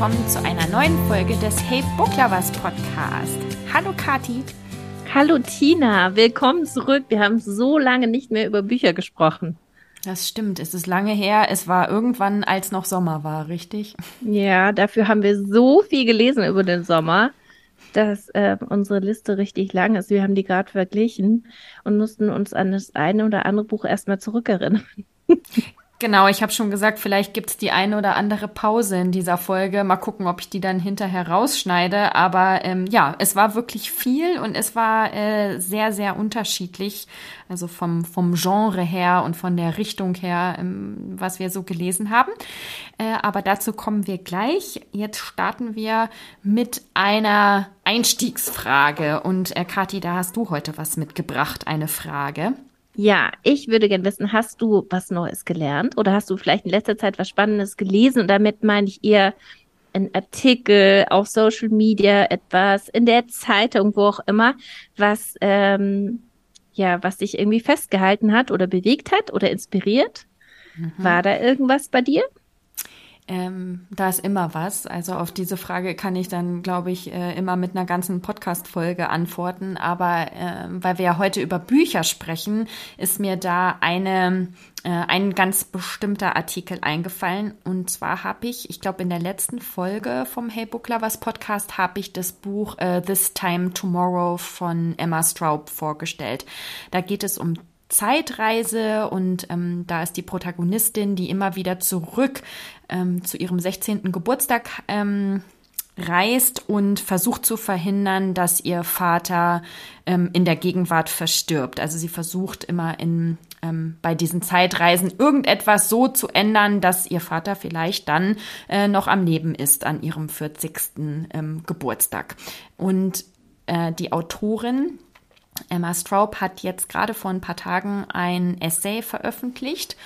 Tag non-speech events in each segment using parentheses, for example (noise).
willkommen zu einer neuen Folge des Hey Book Lovers Podcast. Hallo Kati. Hallo Tina, willkommen zurück. Wir haben so lange nicht mehr über Bücher gesprochen. Das stimmt, es ist lange her. Es war irgendwann, als noch Sommer war, richtig? Ja, dafür haben wir so viel gelesen über den Sommer, dass äh, unsere Liste richtig lang ist. Wir haben die gerade verglichen und mussten uns an das eine oder andere Buch erstmal zurückerinnern. (laughs) Genau, ich habe schon gesagt, vielleicht gibt's die eine oder andere Pause in dieser Folge. Mal gucken, ob ich die dann hinterher rausschneide. Aber ähm, ja, es war wirklich viel und es war äh, sehr, sehr unterschiedlich. Also vom, vom Genre her und von der Richtung her, ähm, was wir so gelesen haben. Äh, aber dazu kommen wir gleich. Jetzt starten wir mit einer Einstiegsfrage. Und äh, Kathi, da hast du heute was mitgebracht, eine Frage. Ja, ich würde gerne wissen, hast du was Neues gelernt oder hast du vielleicht in letzter Zeit was Spannendes gelesen? Und damit meine ich eher ein Artikel auf Social Media, etwas in der Zeitung, wo auch immer, was ähm, ja, was dich irgendwie festgehalten hat oder bewegt hat oder inspiriert? Mhm. War da irgendwas bei dir? Ähm, da ist immer was. Also auf diese Frage kann ich dann, glaube ich, äh, immer mit einer ganzen Podcast-Folge antworten. Aber äh, weil wir ja heute über Bücher sprechen, ist mir da eine, äh, ein ganz bestimmter Artikel eingefallen. Und zwar habe ich, ich glaube, in der letzten Folge vom Hey Book Lovers Podcast habe ich das Buch äh, This Time Tomorrow von Emma Straub vorgestellt. Da geht es um Zeitreise und ähm, da ist die Protagonistin, die immer wieder zurück ähm, zu ihrem 16. Geburtstag ähm, reist und versucht zu verhindern, dass ihr Vater ähm, in der Gegenwart verstirbt. Also sie versucht immer in ähm, bei diesen Zeitreisen irgendetwas so zu ändern, dass ihr Vater vielleicht dann äh, noch am Leben ist an ihrem 40. Ähm, Geburtstag. Und äh, die Autorin, Emma Straub hat jetzt gerade vor ein paar Tagen ein Essay veröffentlicht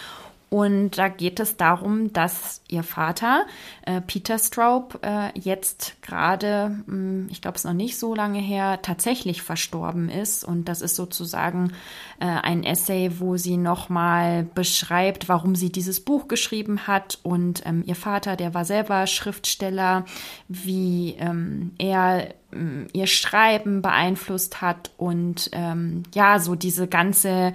und da geht es darum, dass ihr Vater, äh, Peter Straub, äh, jetzt gerade, hm, ich glaube es noch nicht so lange her, tatsächlich verstorben ist. Und das ist sozusagen äh, ein Essay, wo sie nochmal beschreibt, warum sie dieses Buch geschrieben hat. Und ähm, ihr Vater, der war selber Schriftsteller, wie ähm, er ähm, ihr Schreiben beeinflusst hat und ähm, ja, so diese ganze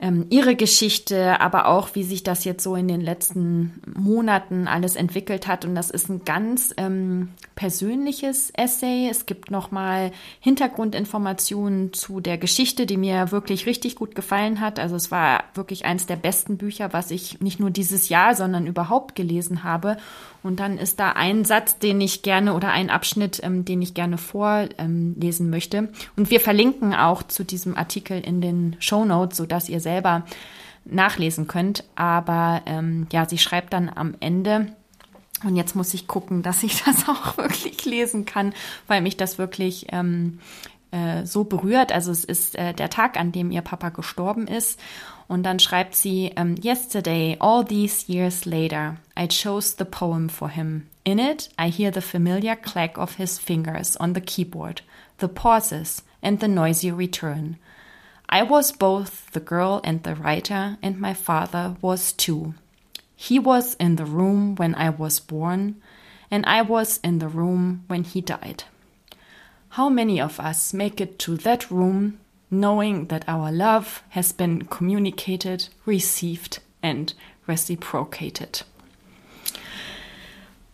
ähm, ihre Geschichte, aber auch, wie sich das jetzt so in den letzten Monaten alles entwickelt hat. Und das ist ein ganz ähm, persönliches Essay. Es gibt nochmal Hintergrundinformationen zu der Geschichte, die mir wirklich richtig gut gefallen hat. Also es war wirklich eines der besten Bücher, was ich nicht nur dieses Jahr, sondern überhaupt gelesen habe. Und dann ist da ein Satz, den ich gerne oder ein Abschnitt, ähm, den ich gerne vorlesen ähm, möchte. Und wir verlinken auch zu diesem Artikel in den Show Notes, sodass ihr selber nachlesen könnt. Aber ähm, ja, sie schreibt dann am Ende, und jetzt muss ich gucken, (laughs) dass ich das auch (laughs) wirklich lesen kann, weil mich das wirklich ähm, äh, so berührt. Also es ist äh, der Tag, an dem ihr Papa gestorben ist. Und dann schreibt sie, um, Yesterday, all these years later, I chose the poem for him. In it, I hear the familiar clack of his fingers on the keyboard, the pauses, and the noisy return. I was both the girl and the writer, and my father was too. He was in the room when I was born, and I was in the room when he died. How many of us make it to that room knowing that our love has been communicated, received and reciprocated.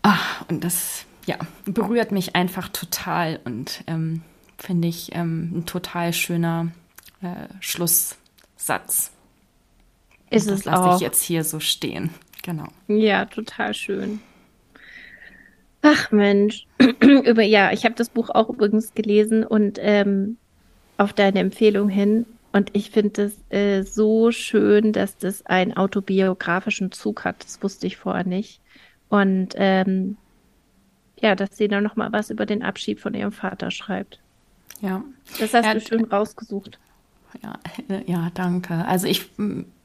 Ah, und das ja, berührt mich einfach total und ähm, finde ich ähm, ein total schöner äh, Schlusssatz. Ist das lasse ich jetzt hier so stehen. Genau. Ja, total schön. Ach Mensch, (clears throat) über ja, ich habe das Buch auch übrigens gelesen und ähm, auf deine Empfehlung hin. Und ich finde es äh, so schön, dass das einen autobiografischen Zug hat. Das wusste ich vorher nicht. Und ähm, ja, dass sie dann noch mal was über den Abschied von ihrem Vater schreibt. Ja. Das hast ja, du schön rausgesucht. Ja, (laughs) ja, danke. Also ich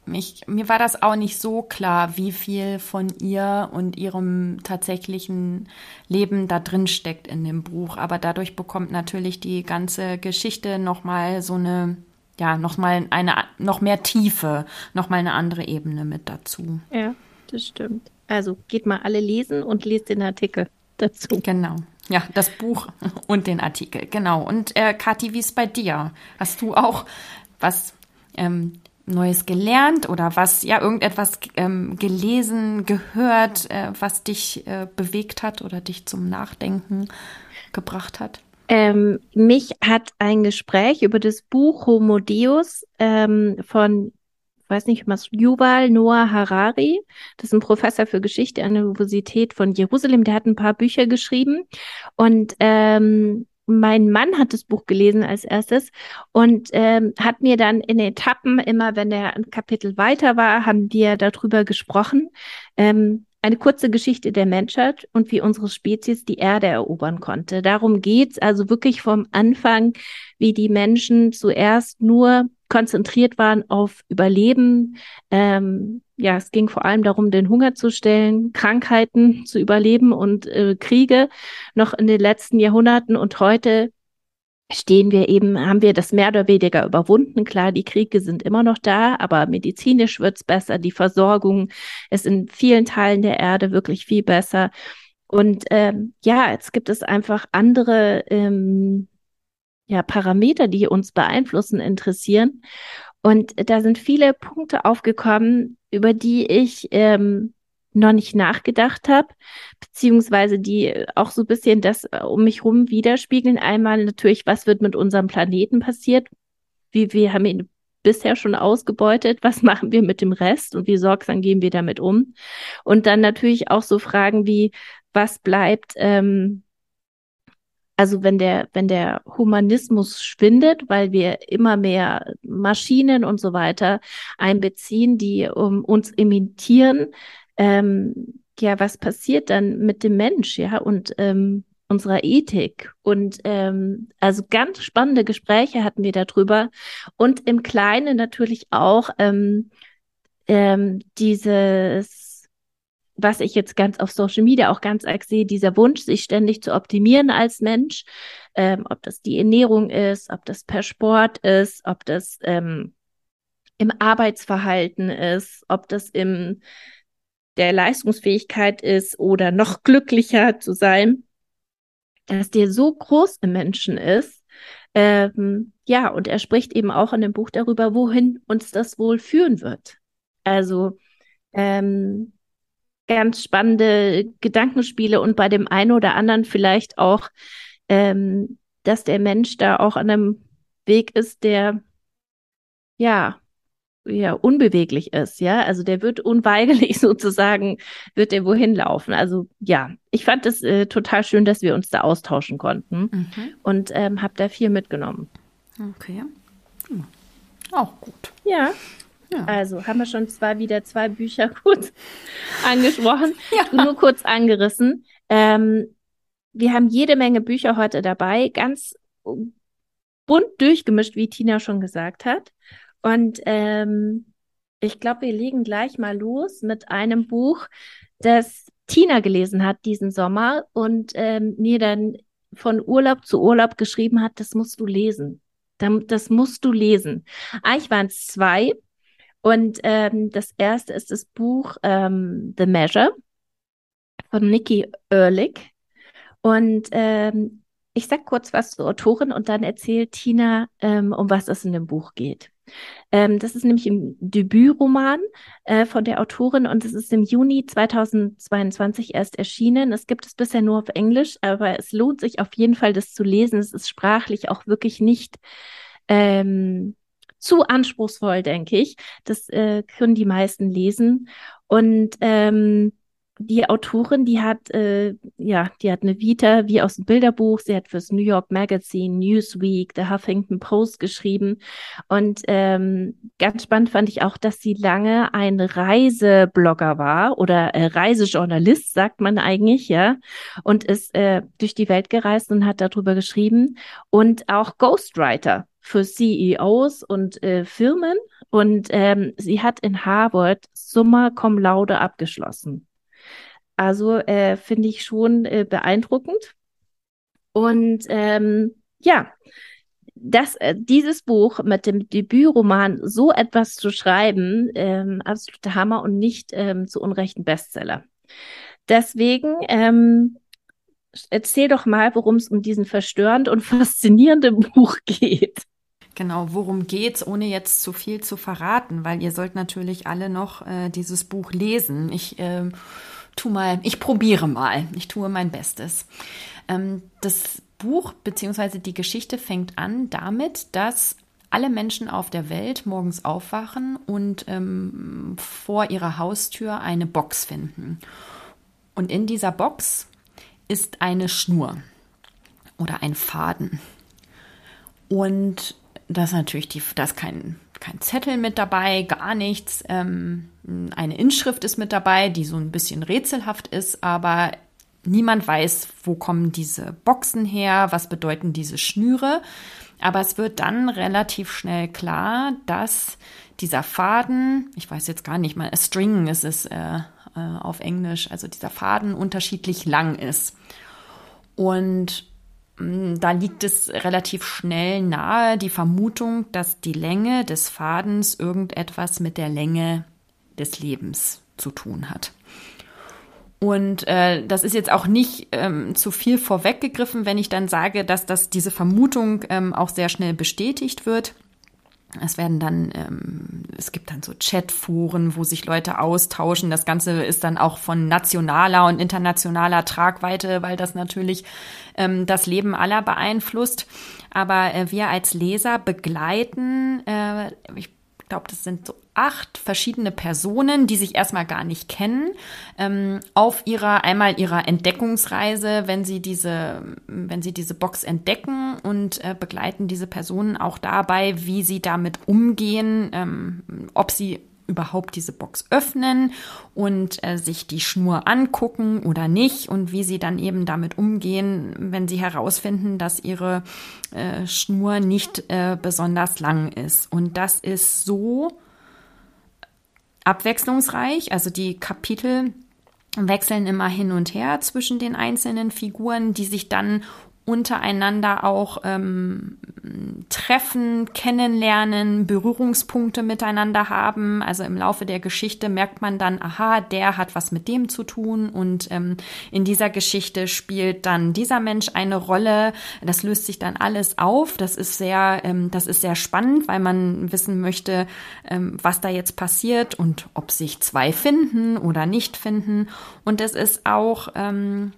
ich, mir war das auch nicht so klar, wie viel von ihr und ihrem tatsächlichen Leben da drin steckt in dem Buch. Aber dadurch bekommt natürlich die ganze Geschichte nochmal so eine, ja, nochmal eine, noch mehr Tiefe, nochmal eine andere Ebene mit dazu. Ja, das stimmt. Also geht mal alle lesen und lest den Artikel. dazu. Genau. Ja, das Buch und den Artikel, genau. Und äh, Kathi, wie ist bei dir? Hast du auch was ähm, Neues gelernt oder was, ja, irgendetwas ähm, gelesen, gehört, äh, was dich äh, bewegt hat oder dich zum Nachdenken gebracht hat? Ähm, mich hat ein Gespräch über das Buch Homo Deus ähm, von, weiß nicht was, Yuval Noah Harari, das ist ein Professor für Geschichte an der Universität von Jerusalem, der hat ein paar Bücher geschrieben und ähm, mein Mann hat das Buch gelesen als erstes und ähm, hat mir dann in Etappen, immer wenn er ein Kapitel weiter war, haben wir darüber gesprochen. Ähm, eine kurze Geschichte der Menschheit und wie unsere Spezies die Erde erobern konnte. Darum geht's also wirklich vom Anfang, wie die Menschen zuerst nur konzentriert waren auf Überleben. Ähm, ja, es ging vor allem darum, den Hunger zu stellen, Krankheiten zu überleben und äh, Kriege noch in den letzten Jahrhunderten. Und heute stehen wir eben, haben wir das mehr oder weniger überwunden. Klar, die Kriege sind immer noch da, aber medizinisch wird's besser. Die Versorgung ist in vielen Teilen der Erde wirklich viel besser. Und ähm, ja, jetzt gibt es einfach andere ähm, ja, Parameter, die uns beeinflussen, interessieren. Und da sind viele Punkte aufgekommen, über die ich ähm, noch nicht nachgedacht habe, beziehungsweise die auch so ein bisschen das äh, um mich rum widerspiegeln. Einmal natürlich, was wird mit unserem Planeten passiert? Wie wir haben ihn bisher schon ausgebeutet. Was machen wir mit dem Rest und wie sorgsam gehen wir damit um? Und dann natürlich auch so Fragen wie, was bleibt, ähm, also wenn der, wenn der Humanismus schwindet, weil wir immer mehr Maschinen und so weiter einbeziehen, die um, uns imitieren, ähm, ja, was passiert dann mit dem Mensch, ja, und ähm, unserer Ethik. Und ähm, also ganz spannende Gespräche hatten wir darüber. Und im Kleinen natürlich auch ähm, ähm, dieses, was ich jetzt ganz auf Social Media auch ganz arg sehe, dieser Wunsch, sich ständig zu optimieren als Mensch, ähm, ob das die Ernährung ist, ob das per Sport ist, ob das ähm, im Arbeitsverhalten ist, ob das im der Leistungsfähigkeit ist oder noch glücklicher zu sein, dass der so groß im Menschen ist. Ähm, ja, und er spricht eben auch in dem Buch darüber, wohin uns das wohl führen wird. Also ähm, ganz spannende Gedankenspiele und bei dem einen oder anderen vielleicht auch, ähm, dass der Mensch da auch an einem Weg ist, der ja ja unbeweglich ist, ja, also der wird unweigerlich (laughs) sozusagen, wird der wohin laufen. Also ja, ich fand es äh, total schön, dass wir uns da austauschen konnten mhm. und ähm, habe da viel mitgenommen. Okay, hm. auch gut. Ja. Ja. Also haben wir schon zwar wieder zwei Bücher (laughs) gut angesprochen, ja. nur kurz angerissen. Ähm, wir haben jede Menge Bücher heute dabei, ganz bunt durchgemischt, wie Tina schon gesagt hat. Und ähm, ich glaube, wir legen gleich mal los mit einem Buch, das Tina gelesen hat diesen Sommer und ähm, mir dann von Urlaub zu Urlaub geschrieben hat, das musst du lesen. Das musst du lesen. Eigentlich waren es zwei. Und ähm, das erste ist das Buch ähm, The Measure von Nikki Ehrlich. Und ähm, ich sag kurz was zur Autorin und dann erzählt Tina, ähm, um was es in dem Buch geht. Ähm, das ist nämlich im Debütroman äh, von der Autorin und es ist im Juni 2022 erst erschienen. Es gibt es bisher nur auf Englisch, aber es lohnt sich auf jeden Fall, das zu lesen. Es ist sprachlich auch wirklich nicht ähm, zu anspruchsvoll, denke ich. Das äh, können die meisten lesen. Und ähm, die Autorin, die hat, äh, ja, die hat eine Vita wie aus dem Bilderbuch. Sie hat fürs New York Magazine, Newsweek, The Huffington Post geschrieben. Und ähm, ganz spannend fand ich auch, dass sie lange ein Reiseblogger war oder äh, Reisejournalist, sagt man eigentlich, ja, und ist äh, durch die Welt gereist und hat darüber geschrieben und auch Ghostwriter für CEOs und äh, Firmen. Und ähm, sie hat in Harvard Summa Cum Laude abgeschlossen. Also äh, finde ich schon äh, beeindruckend. Und ähm, ja, das, äh, dieses Buch mit dem Debütroman so etwas zu schreiben, ähm, absoluter Hammer und nicht ähm, zu unrechten Bestseller. Deswegen ähm, erzähl doch mal, worum es um diesen verstörend und (laughs) faszinierenden Buch geht. Genau, worum geht's, ohne jetzt zu viel zu verraten, weil ihr sollt natürlich alle noch äh, dieses Buch lesen. Ich äh, tu mal, ich probiere mal, ich tue mein Bestes. Ähm, das Buch bzw. die Geschichte fängt an damit, dass alle Menschen auf der Welt morgens aufwachen und ähm, vor ihrer Haustür eine Box finden. Und in dieser Box ist eine Schnur oder ein Faden. Und das ist natürlich die, da ist kein, kein Zettel mit dabei, gar nichts. Ähm, eine Inschrift ist mit dabei, die so ein bisschen rätselhaft ist, aber niemand weiß, wo kommen diese Boxen her, was bedeuten diese Schnüre. Aber es wird dann relativ schnell klar, dass dieser Faden, ich weiß jetzt gar nicht mal, String ist es äh, äh, auf Englisch, also dieser Faden unterschiedlich lang ist. Und da liegt es relativ schnell nahe, die Vermutung, dass die Länge des Fadens irgendetwas mit der Länge des Lebens zu tun hat. Und äh, das ist jetzt auch nicht ähm, zu viel vorweggegriffen, wenn ich dann sage, dass das diese Vermutung ähm, auch sehr schnell bestätigt wird. Es werden dann, ähm, es gibt dann so Chatforen, wo sich Leute austauschen. Das Ganze ist dann auch von nationaler und internationaler Tragweite, weil das natürlich ähm, das Leben aller beeinflusst. Aber äh, wir als Leser begleiten, äh, ich glaube, das sind so acht verschiedene Personen, die sich erstmal gar nicht kennen, ähm, auf ihrer einmal ihrer Entdeckungsreise, wenn sie diese, wenn sie diese Box entdecken und äh, begleiten diese Personen auch dabei, wie sie damit umgehen, ähm, ob sie überhaupt diese Box öffnen und äh, sich die Schnur angucken oder nicht und wie sie dann eben damit umgehen, wenn sie herausfinden, dass ihre äh, Schnur nicht äh, besonders lang ist. Und das ist so abwechslungsreich, also die Kapitel wechseln immer hin und her zwischen den einzelnen Figuren, die sich dann untereinander auch ähm, treffen, kennenlernen, Berührungspunkte miteinander haben. Also im Laufe der Geschichte merkt man dann, aha, der hat was mit dem zu tun und ähm, in dieser Geschichte spielt dann dieser Mensch eine Rolle. Das löst sich dann alles auf. Das ist sehr, ähm, das ist sehr spannend, weil man wissen möchte, ähm, was da jetzt passiert und ob sich zwei finden oder nicht finden. Und es ist auch ähm,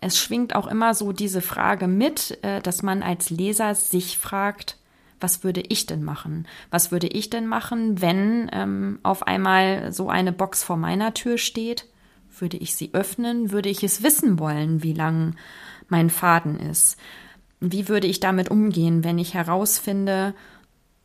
es schwingt auch immer so diese Frage mit, äh, dass man als Leser sich fragt, was würde ich denn machen? Was würde ich denn machen, wenn ähm, auf einmal so eine Box vor meiner Tür steht? Würde ich sie öffnen? Würde ich es wissen wollen, wie lang mein Faden ist? Wie würde ich damit umgehen, wenn ich herausfinde,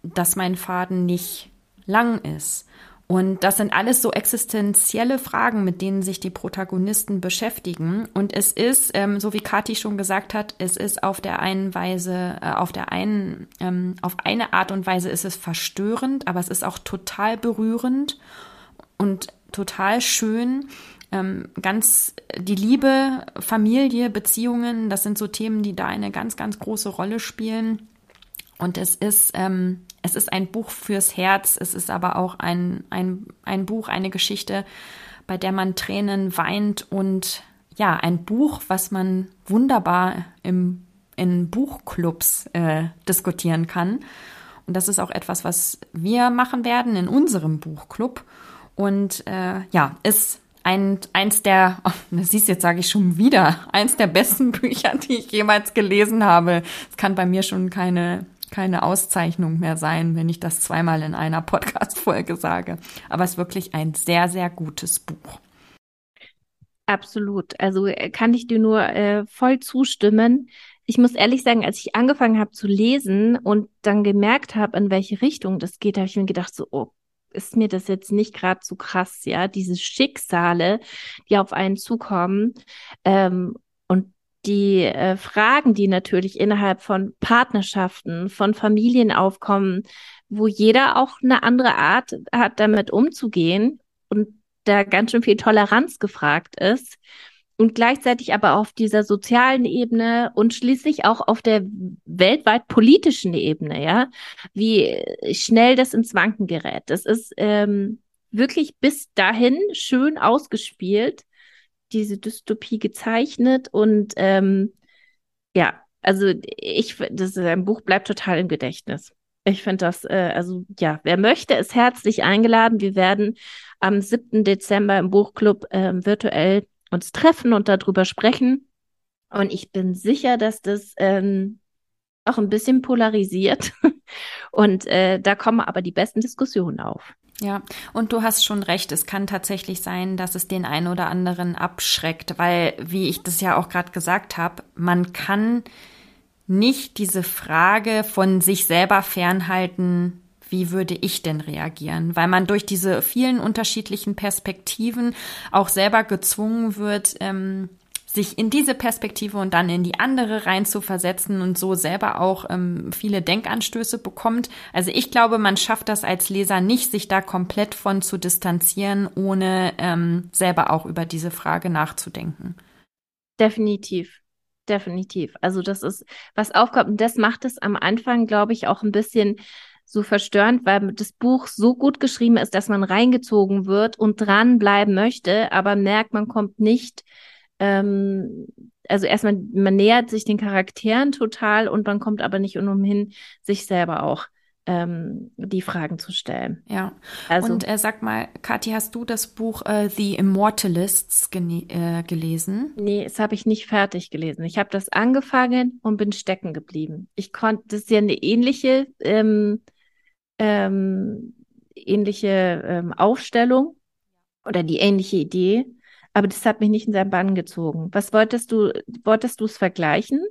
dass mein Faden nicht lang ist? Und das sind alles so existenzielle Fragen, mit denen sich die Protagonisten beschäftigen. Und es ist, ähm, so wie Kathi schon gesagt hat, es ist auf der einen Weise, äh, auf der einen, ähm, auf eine Art und Weise ist es verstörend, aber es ist auch total berührend und total schön. Ähm, ganz die Liebe, Familie, Beziehungen, das sind so Themen, die da eine ganz, ganz große Rolle spielen. Und es ist, ähm, es ist ein Buch fürs Herz, es ist aber auch ein, ein, ein Buch, eine Geschichte, bei der man Tränen weint und ja, ein Buch, was man wunderbar im, in Buchclubs äh, diskutieren kann. Und das ist auch etwas, was wir machen werden in unserem Buchclub. Und äh, ja, ist ein, eins der, (laughs) oh, das siehst jetzt sage ich schon wieder, eins der besten (laughs) Bücher, die ich jemals gelesen habe. Es kann bei mir schon keine keine Auszeichnung mehr sein, wenn ich das zweimal in einer Podcast-Folge sage. Aber es ist wirklich ein sehr, sehr gutes Buch. Absolut. Also äh, kann ich dir nur äh, voll zustimmen. Ich muss ehrlich sagen, als ich angefangen habe zu lesen und dann gemerkt habe, in welche Richtung das geht, habe ich mir gedacht, so, oh, ist mir das jetzt nicht gerade zu krass, ja, diese Schicksale, die auf einen zukommen. Ähm, die äh, Fragen, die natürlich innerhalb von Partnerschaften, von Familien aufkommen, wo jeder auch eine andere Art hat, damit umzugehen und da ganz schön viel Toleranz gefragt ist und gleichzeitig aber auf dieser sozialen Ebene und schließlich auch auf der weltweit politischen Ebene, ja, wie schnell das ins Wanken gerät. Das ist ähm, wirklich bis dahin schön ausgespielt diese Dystopie gezeichnet und ähm, ja, also ich, das ein Buch bleibt total im Gedächtnis. Ich finde das, äh, also ja, wer möchte, ist herzlich eingeladen. Wir werden am 7. Dezember im Buchclub äh, virtuell uns treffen und darüber sprechen. Und ich bin sicher, dass das ähm, auch ein bisschen polarisiert. (laughs) Und äh, da kommen aber die besten Diskussionen auf. Ja, und du hast schon recht, es kann tatsächlich sein, dass es den einen oder anderen abschreckt, weil, wie ich das ja auch gerade gesagt habe, man kann nicht diese Frage von sich selber fernhalten, wie würde ich denn reagieren? Weil man durch diese vielen unterschiedlichen Perspektiven auch selber gezwungen wird, ähm, sich in diese Perspektive und dann in die andere rein zu versetzen und so selber auch ähm, viele Denkanstöße bekommt. Also ich glaube, man schafft das als Leser nicht, sich da komplett von zu distanzieren, ohne ähm, selber auch über diese Frage nachzudenken. Definitiv. Definitiv. Also das ist, was aufkommt, und das macht es am Anfang, glaube ich, auch ein bisschen so verstörend, weil das Buch so gut geschrieben ist, dass man reingezogen wird und dranbleiben möchte, aber merkt, man kommt nicht ähm, also erstmal, man nähert sich den Charakteren total und man kommt aber nicht umhin, sich selber auch ähm, die Fragen zu stellen. Ja. Also, und äh, sag mal, Kathi, hast du das Buch äh, The Immortalists äh, gelesen? Nee, das habe ich nicht fertig gelesen. Ich habe das angefangen und bin stecken geblieben. Ich konnte, das ist ja eine ähnliche, ähm, ähm, ähnliche ähm, Aufstellung oder die ähnliche Idee aber das hat mich nicht in seinen Bann gezogen. Was wolltest du, wolltest du es vergleichen?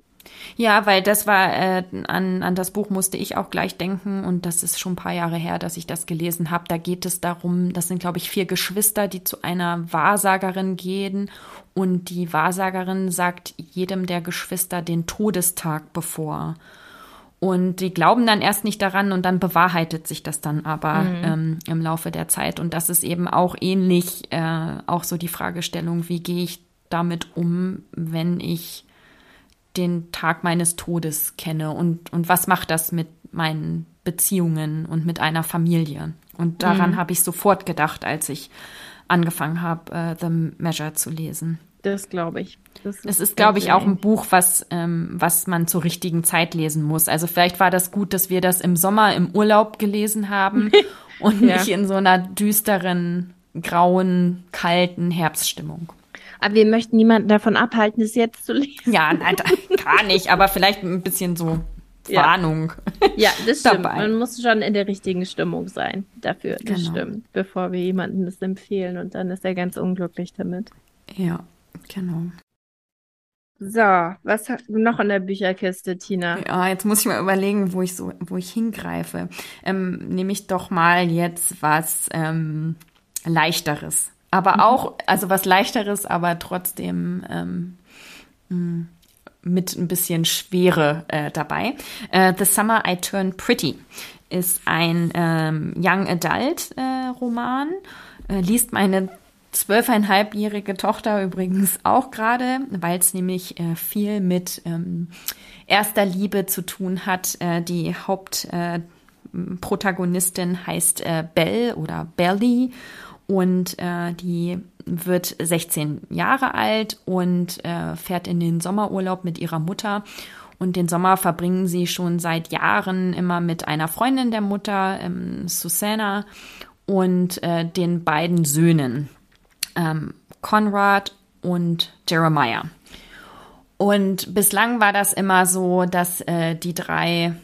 Ja, weil das war, äh, an, an das Buch musste ich auch gleich denken und das ist schon ein paar Jahre her, dass ich das gelesen habe. Da geht es darum, das sind, glaube ich, vier Geschwister, die zu einer Wahrsagerin gehen und die Wahrsagerin sagt jedem der Geschwister den Todestag bevor. Und die glauben dann erst nicht daran und dann bewahrheitet sich das dann aber mhm. ähm, im Laufe der Zeit. Und das ist eben auch ähnlich, äh, auch so die Fragestellung, wie gehe ich damit um, wenn ich den Tag meines Todes kenne und, und was macht das mit meinen Beziehungen und mit einer Familie? Und daran mhm. habe ich sofort gedacht, als ich angefangen habe, äh, The Measure zu lesen. Das glaube ich. Das es ist, glaube ich, auch ein Buch, was, ähm, was man zur richtigen Zeit lesen muss. Also vielleicht war das gut, dass wir das im Sommer im Urlaub gelesen haben (laughs) und ja. nicht in so einer düsteren, grauen, kalten Herbststimmung. Aber wir möchten niemanden davon abhalten, es jetzt zu lesen. Ja, nein, (laughs) gar nicht, aber vielleicht ein bisschen so Warnung. Ja, (laughs) ja das stimmt. Man muss schon in der richtigen Stimmung sein dafür. Das genau. stimmt. Bevor wir jemandem das empfehlen und dann ist er ganz unglücklich damit. Ja. Genau. So, was hast du noch in der Bücherkiste, Tina? Ja, jetzt muss ich mal überlegen, wo ich so, wo ich hingreife. Ähm, nehme ich doch mal jetzt was ähm, leichteres. Aber mhm. auch, also was leichteres, aber trotzdem ähm, hm, mit ein bisschen Schwere äh, dabei. Äh, The Summer I Turn Pretty ist ein ähm, Young Adult äh, Roman. Äh, liest meine zwölfeinhalbjährige Tochter übrigens auch gerade, weil es nämlich äh, viel mit ähm, erster Liebe zu tun hat. Äh, die Hauptprotagonistin äh, heißt äh, Belle oder Belly und äh, die wird 16 Jahre alt und äh, fährt in den Sommerurlaub mit ihrer Mutter. Und den Sommer verbringen sie schon seit Jahren immer mit einer Freundin der Mutter, ähm, Susanna, und den beiden Söhnen ähm, Conrad und Jeremiah. Und bislang war das immer so, dass äh, die drei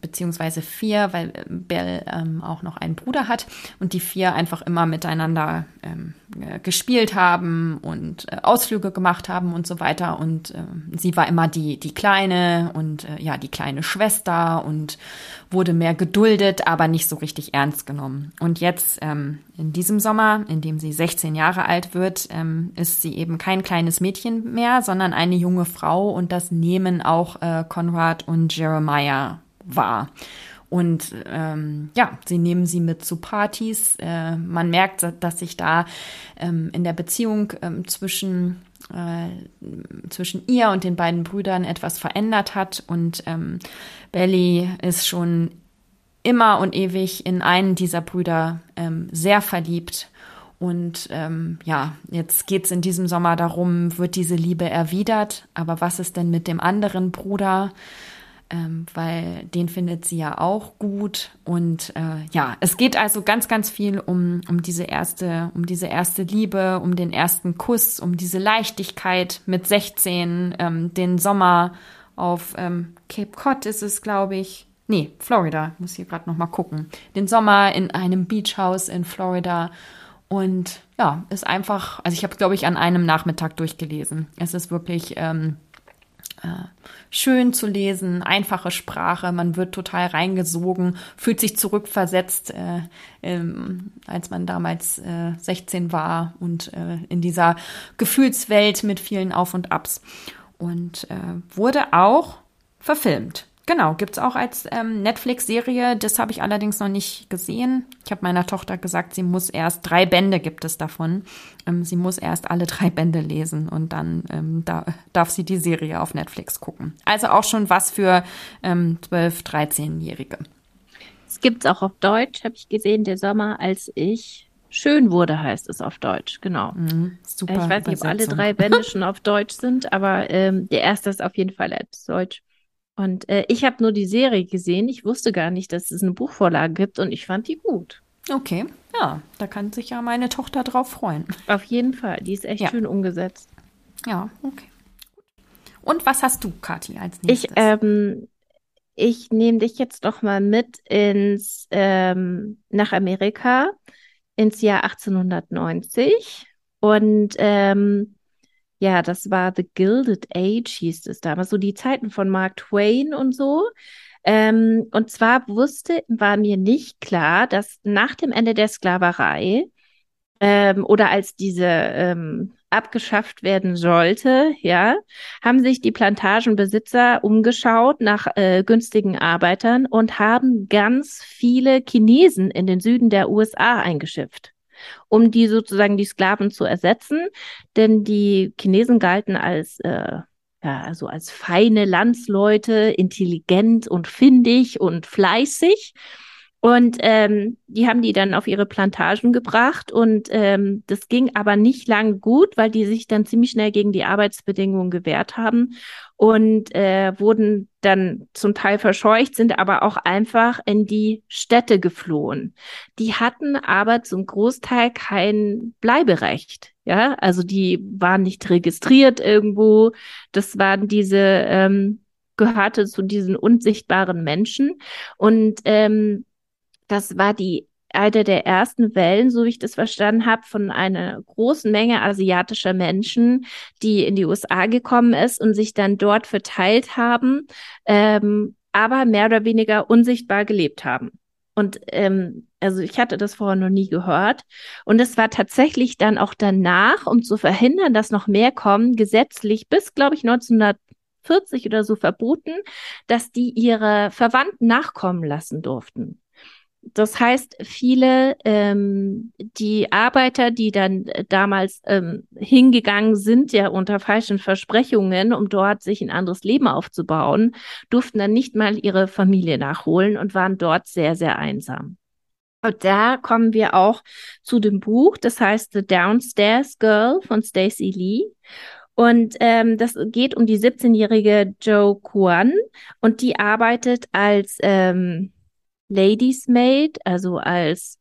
beziehungsweise vier, weil äh, Bell ähm, auch noch einen Bruder hat und die vier einfach immer miteinander ähm, äh, gespielt haben und äh, Ausflüge gemacht haben und so weiter. Und äh, sie war immer die, die Kleine und äh, ja, die kleine Schwester und wurde mehr geduldet, aber nicht so richtig ernst genommen. Und jetzt ähm, in diesem Sommer, in dem sie 16 Jahre alt wird, ähm, ist sie eben kein kleines Mädchen mehr, sondern eine junge Frau und das nehmen auch äh, Conrad und Jeremiah war. Und ähm, ja, sie nehmen sie mit zu Partys. Äh, man merkt, dass sich da ähm, in der Beziehung ähm, zwischen, äh, zwischen ihr und den beiden Brüdern etwas verändert hat. Und ähm, Belly ist schon immer und ewig in einen dieser Brüder ähm, sehr verliebt. Und ähm, ja, jetzt geht's in diesem Sommer darum, wird diese Liebe erwidert, aber was ist denn mit dem anderen Bruder? Ähm, weil den findet sie ja auch gut. Und äh, ja, es geht also ganz, ganz viel um, um diese erste, um diese erste Liebe, um den ersten Kuss, um diese Leichtigkeit mit 16, ähm, den Sommer auf ähm, Cape Cod ist es, glaube ich. Nee, Florida, muss hier gerade noch mal gucken. Den Sommer in einem Beachhaus in Florida. Und ja, ist einfach, also ich habe, glaube ich, an einem Nachmittag durchgelesen. Es ist wirklich ähm, äh, schön zu lesen, einfache Sprache, man wird total reingesogen, fühlt sich zurückversetzt, äh, ähm, als man damals äh, 16 war und äh, in dieser Gefühlswelt mit vielen Auf und Abs. Und äh, wurde auch verfilmt. Genau, gibt's auch als ähm, Netflix-Serie. Das habe ich allerdings noch nicht gesehen. Ich habe meiner Tochter gesagt, sie muss erst drei Bände gibt es davon. Ähm, sie muss erst alle drei Bände lesen und dann ähm, da, darf sie die Serie auf Netflix gucken. Also auch schon was für ähm, 12-, 13-Jährige. Es gibt's auch auf Deutsch, habe ich gesehen, der Sommer, als ich schön wurde, heißt es auf Deutsch, genau. Mhm, super. Ich weiß nicht, ob alle drei Bände schon auf Deutsch sind, aber ähm, der erste ist auf jeden Fall als Deutsch. Und äh, ich habe nur die Serie gesehen. Ich wusste gar nicht, dass es eine Buchvorlage gibt und ich fand die gut. Okay, ja, da kann sich ja meine Tochter drauf freuen. Auf jeden Fall, die ist echt ja. schön umgesetzt. Ja, okay. Und was hast du, Kathi, als nächstes? Ich, ähm, ich nehme dich jetzt doch mal mit ins ähm, nach Amerika ins Jahr 1890 und ähm, ja, das war The Gilded Age, hieß es damals, so die Zeiten von Mark Twain und so. Ähm, und zwar wusste, war mir nicht klar, dass nach dem Ende der Sklaverei ähm, oder als diese ähm, abgeschafft werden sollte, ja, haben sich die Plantagenbesitzer umgeschaut nach äh, günstigen Arbeitern und haben ganz viele Chinesen in den Süden der USA eingeschifft um die sozusagen die Sklaven zu ersetzen. Denn die Chinesen galten als äh, ja, also als feine Landsleute, intelligent und findig und fleißig. Und ähm, die haben die dann auf ihre Plantagen gebracht und ähm, das ging aber nicht lang gut, weil die sich dann ziemlich schnell gegen die Arbeitsbedingungen gewehrt haben und äh, wurden dann zum Teil verscheucht, sind aber auch einfach in die Städte geflohen. Die hatten aber zum Großteil kein Bleiberecht. Ja, also die waren nicht registriert irgendwo. Das waren diese ähm, gehörte zu diesen unsichtbaren Menschen und ähm, das war die eine der ersten Wellen, so wie ich das verstanden habe, von einer großen Menge asiatischer Menschen, die in die USA gekommen ist und sich dann dort verteilt haben, ähm, aber mehr oder weniger unsichtbar gelebt haben. Und ähm, also ich hatte das vorher noch nie gehört. Und es war tatsächlich dann auch danach, um zu verhindern, dass noch mehr kommen, gesetzlich bis, glaube ich, 1940 oder so verboten, dass die ihre Verwandten nachkommen lassen durften. Das heißt, viele ähm, die Arbeiter, die dann äh, damals ähm, hingegangen sind, ja unter falschen Versprechungen, um dort sich ein anderes Leben aufzubauen, durften dann nicht mal ihre Familie nachholen und waren dort sehr, sehr einsam. Und da kommen wir auch zu dem Buch, das heißt The Downstairs Girl von Stacey Lee. Und ähm, das geht um die 17-jährige Joe Kwan und die arbeitet als ähm, Ladies Maid, also als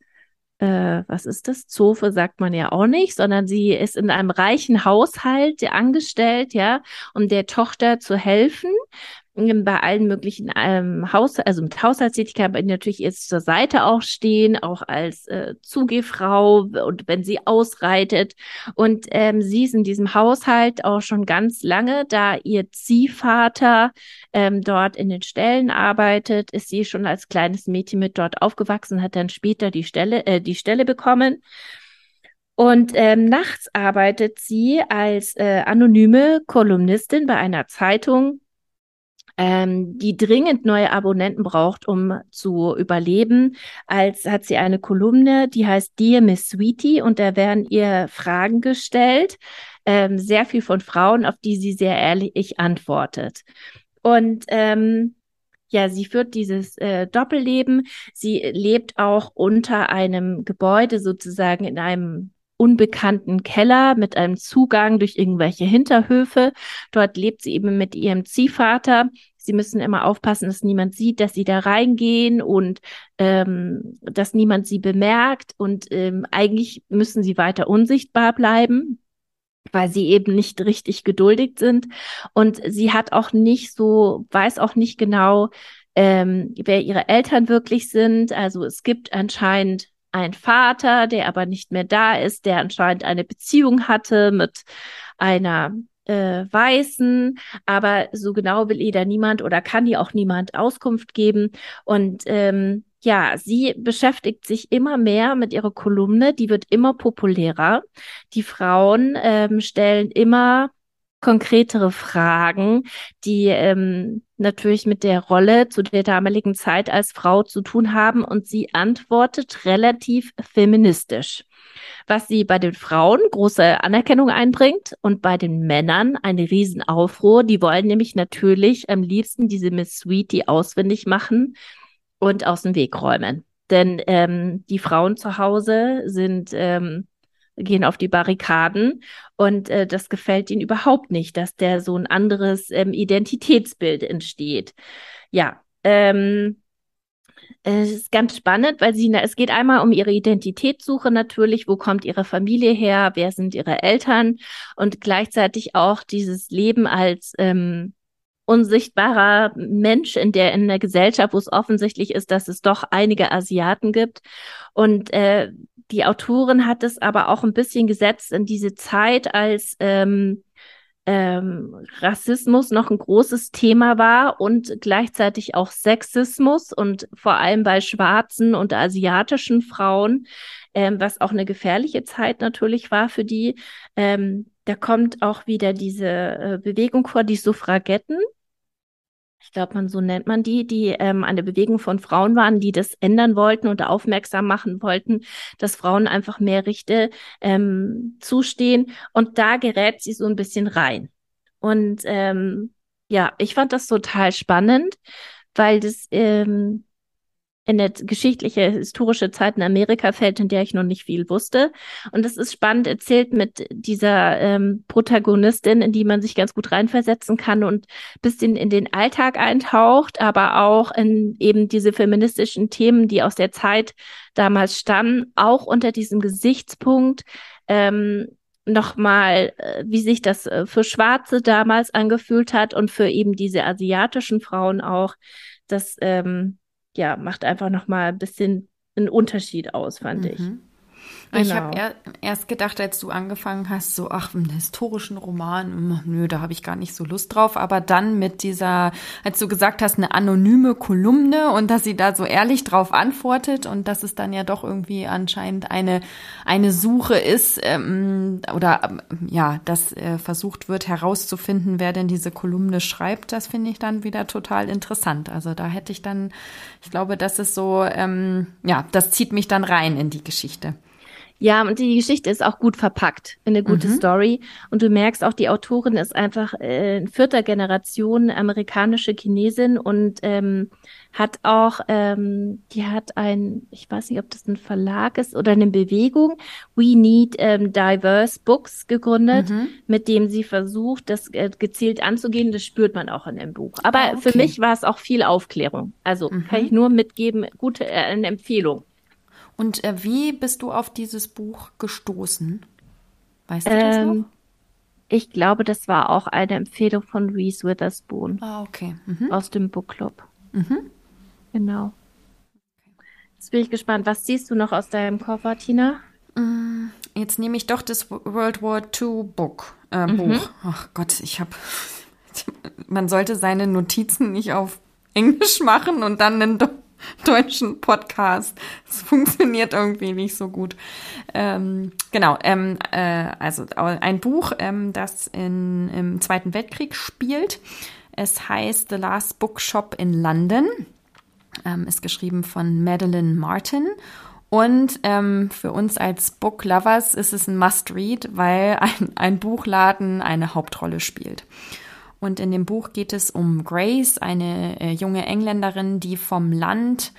äh, was ist das? Zofe sagt man ja auch nicht, sondern sie ist in einem reichen Haushalt angestellt, ja, um der Tochter zu helfen bei allen möglichen ähm, Haus, also mit Haushaltstätigkeit, aber natürlich jetzt zur Seite auch stehen, auch als äh, Zugehfrau und wenn sie ausreitet. Und ähm, sie ist in diesem Haushalt auch schon ganz lange, da ihr Ziehvater ähm, dort in den Stellen arbeitet, ist sie schon als kleines Mädchen mit dort aufgewachsen, hat dann später die Stelle, äh, die Stelle bekommen. Und ähm, nachts arbeitet sie als äh, anonyme Kolumnistin bei einer Zeitung ähm, die dringend neue Abonnenten braucht, um zu überleben. Als hat sie eine Kolumne, die heißt Dear Miss Sweetie und da werden ihr Fragen gestellt, ähm, sehr viel von Frauen, auf die sie sehr ehrlich antwortet. Und ähm, ja, sie führt dieses äh, Doppelleben. Sie lebt auch unter einem Gebäude sozusagen in einem unbekannten Keller mit einem Zugang durch irgendwelche Hinterhöfe. Dort lebt sie eben mit ihrem Ziehvater. Sie müssen immer aufpassen, dass niemand sieht, dass sie da reingehen und ähm, dass niemand sie bemerkt. Und ähm, eigentlich müssen sie weiter unsichtbar bleiben weil sie eben nicht richtig geduldig sind. Und sie hat auch nicht so, weiß auch nicht genau, ähm, wer ihre Eltern wirklich sind. Also es gibt anscheinend einen Vater, der aber nicht mehr da ist, der anscheinend eine Beziehung hatte mit einer äh, Weißen, aber so genau will ihr da niemand oder kann ihr auch niemand Auskunft geben. Und ähm, ja, sie beschäftigt sich immer mehr mit ihrer Kolumne, die wird immer populärer. Die Frauen ähm, stellen immer konkretere Fragen, die ähm, natürlich mit der Rolle zu der damaligen Zeit als Frau zu tun haben und sie antwortet relativ feministisch, was sie bei den Frauen große Anerkennung einbringt und bei den Männern eine Riesenaufruhr. Die wollen nämlich natürlich am liebsten diese Miss Sweetie auswendig machen und aus dem Weg räumen. Denn ähm, die Frauen zu Hause sind ähm, gehen auf die Barrikaden und äh, das gefällt ihnen überhaupt nicht, dass der so ein anderes ähm, Identitätsbild entsteht. Ja, ähm, es ist ganz spannend, weil sie, es geht einmal um ihre Identitätssuche natürlich, wo kommt ihre Familie her, wer sind ihre Eltern und gleichzeitig auch dieses Leben als ähm, unsichtbarer Mensch in der in der Gesellschaft, wo es offensichtlich ist, dass es doch einige Asiaten gibt. Und äh, die Autorin hat es aber auch ein bisschen gesetzt in diese Zeit, als ähm, ähm, Rassismus noch ein großes Thema war und gleichzeitig auch Sexismus und vor allem bei schwarzen und asiatischen Frauen, ähm, was auch eine gefährliche Zeit natürlich war für die. Ähm, da kommt auch wieder diese äh, Bewegung vor, die Suffragetten ich glaube, man so nennt man die, die ähm, eine Bewegung von Frauen waren, die das ändern wollten und aufmerksam machen wollten, dass Frauen einfach mehr Rechte ähm, zustehen. Und da gerät sie so ein bisschen rein. Und ähm, ja, ich fand das total spannend, weil das ähm, in eine geschichtliche, historische Zeit in Amerika fällt, in der ich noch nicht viel wusste. Und es ist spannend erzählt mit dieser ähm, Protagonistin, in die man sich ganz gut reinversetzen kann und bisschen in den Alltag eintaucht, aber auch in eben diese feministischen Themen, die aus der Zeit damals stammen, auch unter diesem Gesichtspunkt, ähm, nochmal, äh, wie sich das äh, für Schwarze damals angefühlt hat und für eben diese asiatischen Frauen auch, dass ähm, ja, macht einfach nochmal ein bisschen einen Unterschied aus, fand mhm. ich. Genau. Ich habe er, erst gedacht, als du angefangen hast, so, ach, einen historischen Roman, hm, nö, da habe ich gar nicht so Lust drauf. Aber dann mit dieser, als du gesagt hast, eine anonyme Kolumne und dass sie da so ehrlich drauf antwortet und dass es dann ja doch irgendwie anscheinend eine, eine Suche ist ähm, oder ähm, ja, dass äh, versucht wird herauszufinden, wer denn diese Kolumne schreibt, das finde ich dann wieder total interessant. Also da hätte ich dann, ich glaube, das ist so, ähm, ja, das zieht mich dann rein in die Geschichte. Ja, und die Geschichte ist auch gut verpackt in eine gute mhm. Story. Und du merkst auch, die Autorin ist einfach äh, in vierter Generation amerikanische Chinesin und ähm, hat auch, ähm, die hat ein, ich weiß nicht, ob das ein Verlag ist oder eine Bewegung, We Need ähm, Diverse Books gegründet, mhm. mit dem sie versucht, das äh, gezielt anzugehen. Das spürt man auch in dem Buch. Aber ah, okay. für mich war es auch viel Aufklärung. Also mhm. kann ich nur mitgeben, gute äh, eine Empfehlung. Und äh, wie bist du auf dieses Buch gestoßen? Weißt du ähm, das noch? Ich glaube, das war auch eine Empfehlung von Reese Witherspoon. Ah, okay. Mhm. Aus dem Book Club. Mhm. Genau. Jetzt bin ich gespannt. Was siehst du noch aus deinem Koffer, Tina? Mm, jetzt nehme ich doch das World War II Book, äh, mhm. Buch. Ach Gott, ich habe. (laughs) Man sollte seine Notizen nicht auf Englisch machen und dann einen (laughs) deutschen Podcast. Es funktioniert irgendwie nicht so gut. Ähm, genau, ähm, äh, also ein Buch, ähm, das in, im Zweiten Weltkrieg spielt. Es heißt The Last Bookshop in London. Ähm, ist geschrieben von Madeline Martin. Und ähm, für uns als Book Lovers ist es ein Must-Read, weil ein, ein Buchladen eine Hauptrolle spielt. Und in dem Buch geht es um Grace, eine äh, junge Engländerin, die vom Land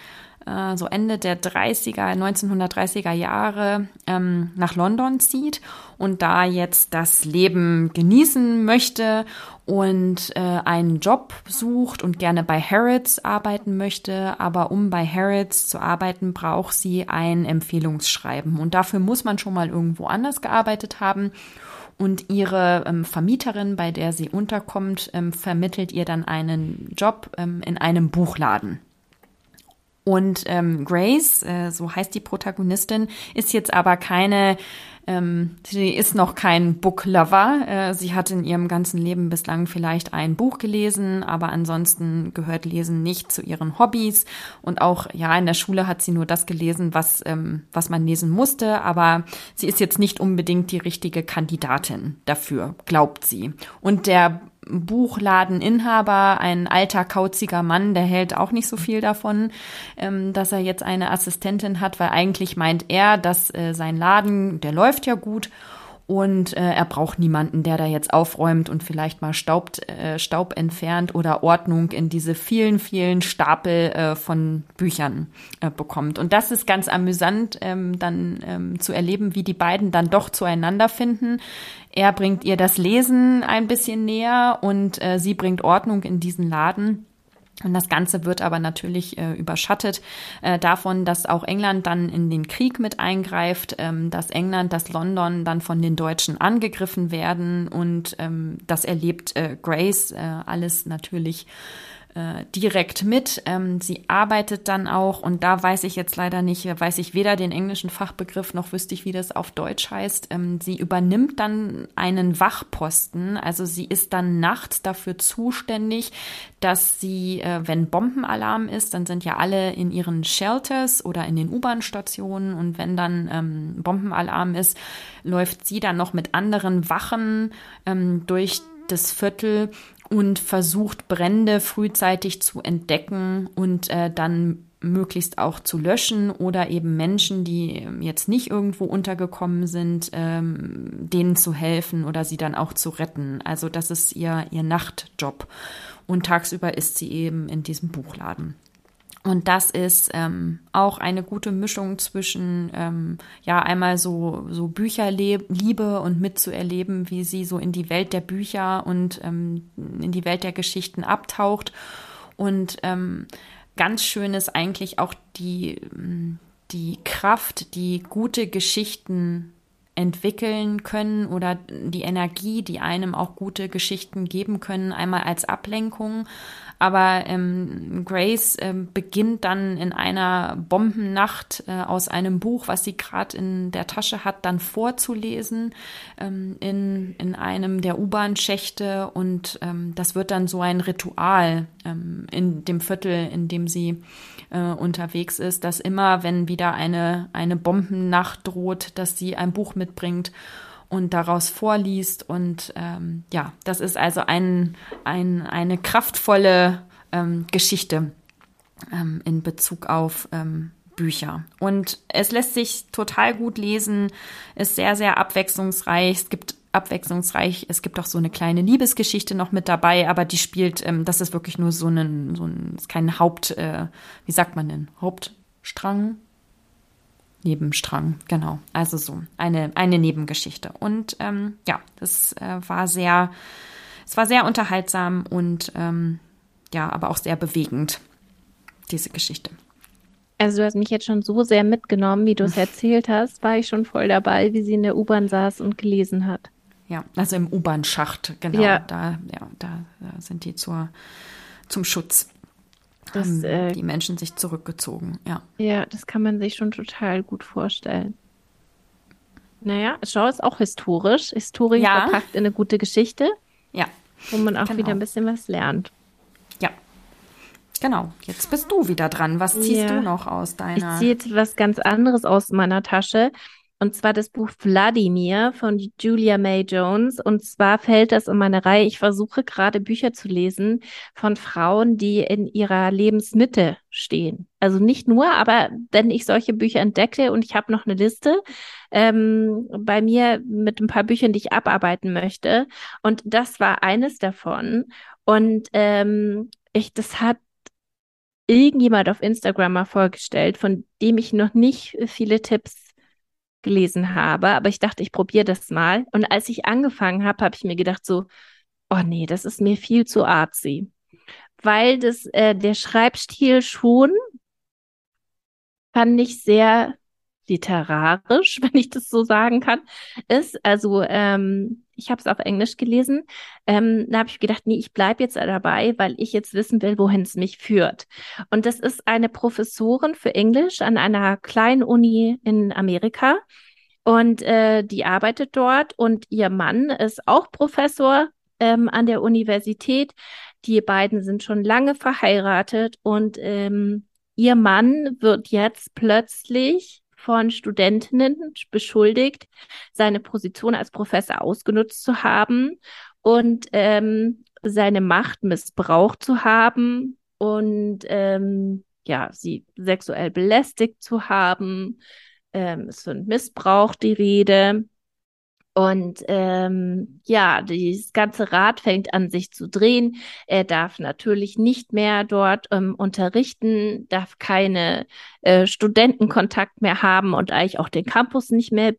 äh, so Ende der 30er, 1930er Jahre ähm, nach London zieht und da jetzt das Leben genießen möchte und äh, einen Job sucht und gerne bei Harrods arbeiten möchte. Aber um bei Harrods zu arbeiten, braucht sie ein Empfehlungsschreiben. Und dafür muss man schon mal irgendwo anders gearbeitet haben. Und ihre ähm, Vermieterin, bei der sie unterkommt, ähm, vermittelt ihr dann einen Job ähm, in einem Buchladen. Und ähm, Grace, äh, so heißt die Protagonistin, ist jetzt aber keine ähm, sie ist noch kein Booklover. Äh, sie hat in ihrem ganzen Leben bislang vielleicht ein Buch gelesen, aber ansonsten gehört Lesen nicht zu ihren Hobbys. Und auch, ja, in der Schule hat sie nur das gelesen, was, ähm, was man lesen musste. Aber sie ist jetzt nicht unbedingt die richtige Kandidatin dafür, glaubt sie. Und der Buchladeninhaber, ein alter, kauziger Mann, der hält auch nicht so viel davon, ähm, dass er jetzt eine Assistentin hat, weil eigentlich meint er, dass äh, sein Laden, der läuft ja gut und äh, er braucht niemanden, der da jetzt aufräumt und vielleicht mal Staub, äh, Staub entfernt oder Ordnung in diese vielen, vielen Stapel von Büchern bekommt. Und das ist ganz amüsant, ähm, dann ähm, zu erleben, wie die beiden dann doch zueinander finden. Er bringt ihr das Lesen ein bisschen näher und äh, sie bringt Ordnung in diesen Laden. Und das Ganze wird aber natürlich äh, überschattet äh, davon, dass auch England dann in den Krieg mit eingreift, ähm, dass England, dass London dann von den Deutschen angegriffen werden und ähm, das erlebt äh, Grace äh, alles natürlich äh, direkt mit. Ähm, sie arbeitet dann auch, und da weiß ich jetzt leider nicht, weiß ich weder den englischen Fachbegriff noch wüsste ich, wie das auf Deutsch heißt. Ähm, sie übernimmt dann einen Wachposten, also sie ist dann nachts dafür zuständig, dass sie, äh, wenn Bombenalarm ist, dann sind ja alle in ihren Shelters oder in den U-Bahn-Stationen und wenn dann ähm, Bombenalarm ist, läuft sie dann noch mit anderen Wachen ähm, durch das Viertel und versucht Brände frühzeitig zu entdecken und äh, dann möglichst auch zu löschen oder eben Menschen, die jetzt nicht irgendwo untergekommen sind, ähm, denen zu helfen oder sie dann auch zu retten. Also das ist ihr, ihr Nachtjob. Und tagsüber ist sie eben in diesem Buchladen. Und das ist ähm, auch eine gute Mischung zwischen, ähm, ja, einmal so, so Bücherliebe und mitzuerleben, wie sie so in die Welt der Bücher und ähm, in die Welt der Geschichten abtaucht. Und ähm, ganz schön ist eigentlich auch die, die Kraft, die gute Geschichten entwickeln können oder die Energie, die einem auch gute Geschichten geben können, einmal als Ablenkung, aber ähm, Grace ähm, beginnt dann in einer Bombennacht äh, aus einem Buch, was sie gerade in der Tasche hat, dann vorzulesen ähm, in, in einem der U-Bahn-Schächte. Und ähm, das wird dann so ein Ritual ähm, in dem Viertel, in dem sie äh, unterwegs ist, dass immer, wenn wieder eine, eine Bombennacht droht, dass sie ein Buch mitbringt und daraus vorliest. Und ähm, ja, das ist also ein, ein, eine kraftvolle ähm, Geschichte ähm, in Bezug auf ähm, Bücher. Und es lässt sich total gut lesen, ist sehr, sehr abwechslungsreich. Es gibt abwechslungsreich. Es gibt auch so eine kleine Liebesgeschichte noch mit dabei, aber die spielt, ähm, das ist wirklich nur so ein, so ein, ist kein Haupt, äh, wie sagt man denn, Hauptstrang, Nebenstrang, genau. Also so eine, eine Nebengeschichte. Und ähm, ja, das äh, war sehr, es war sehr unterhaltsam und ähm, ja, aber auch sehr bewegend, diese Geschichte. Also du hast mich jetzt schon so sehr mitgenommen, wie du es (laughs) erzählt hast, war ich schon voll dabei, wie sie in der U-Bahn saß und gelesen hat. Ja, also im U-Bahn-Schacht, genau. Ja. Da, ja, da, da sind die zur, zum Schutz das, haben äh, die Menschen sich zurückgezogen, ja. Ja, das kann man sich schon total gut vorstellen. Naja, schau, ist auch historisch. Historisch ja. verpackt in eine gute Geschichte. Ja. Wo man auch genau. wieder ein bisschen was lernt. Ja. Genau. Jetzt bist du wieder dran. Was ziehst ja. du noch aus deiner? Ich ziehe jetzt was ganz anderes aus meiner Tasche. Und zwar das Buch Vladimir von Julia May Jones. Und zwar fällt das in meine Reihe. Ich versuche gerade Bücher zu lesen von Frauen, die in ihrer Lebensmitte stehen. Also nicht nur, aber wenn ich solche Bücher entdecke und ich habe noch eine Liste ähm, bei mir mit ein paar Büchern, die ich abarbeiten möchte. Und das war eines davon. Und ähm, ich, das hat irgendjemand auf Instagram mal vorgestellt, von dem ich noch nicht viele Tipps gelesen habe, aber ich dachte, ich probiere das mal. Und als ich angefangen habe, habe ich mir gedacht so, oh nee, das ist mir viel zu artsy. Weil das, äh, der Schreibstil schon fand ich sehr literarisch, (laughs) wenn ich das so sagen kann, ist. Also ähm, ich habe es auf Englisch gelesen. Ähm, da habe ich gedacht, nee, ich bleibe jetzt dabei, weil ich jetzt wissen will, wohin es mich führt. Und das ist eine Professorin für Englisch an einer kleinen Uni in Amerika. Und äh, die arbeitet dort und ihr Mann ist auch Professor ähm, an der Universität. Die beiden sind schon lange verheiratet und ähm, ihr Mann wird jetzt plötzlich von Studentinnen beschuldigt, seine Position als Professor ausgenutzt zu haben und ähm, seine Macht missbraucht zu haben und ähm, ja, sie sexuell belästigt zu haben. Ähm, es von Missbrauch die Rede. Und ähm, ja, dieses ganze Rad fängt an sich zu drehen. Er darf natürlich nicht mehr dort ähm, unterrichten, darf keine äh, Studentenkontakt mehr haben und eigentlich auch den Campus nicht mehr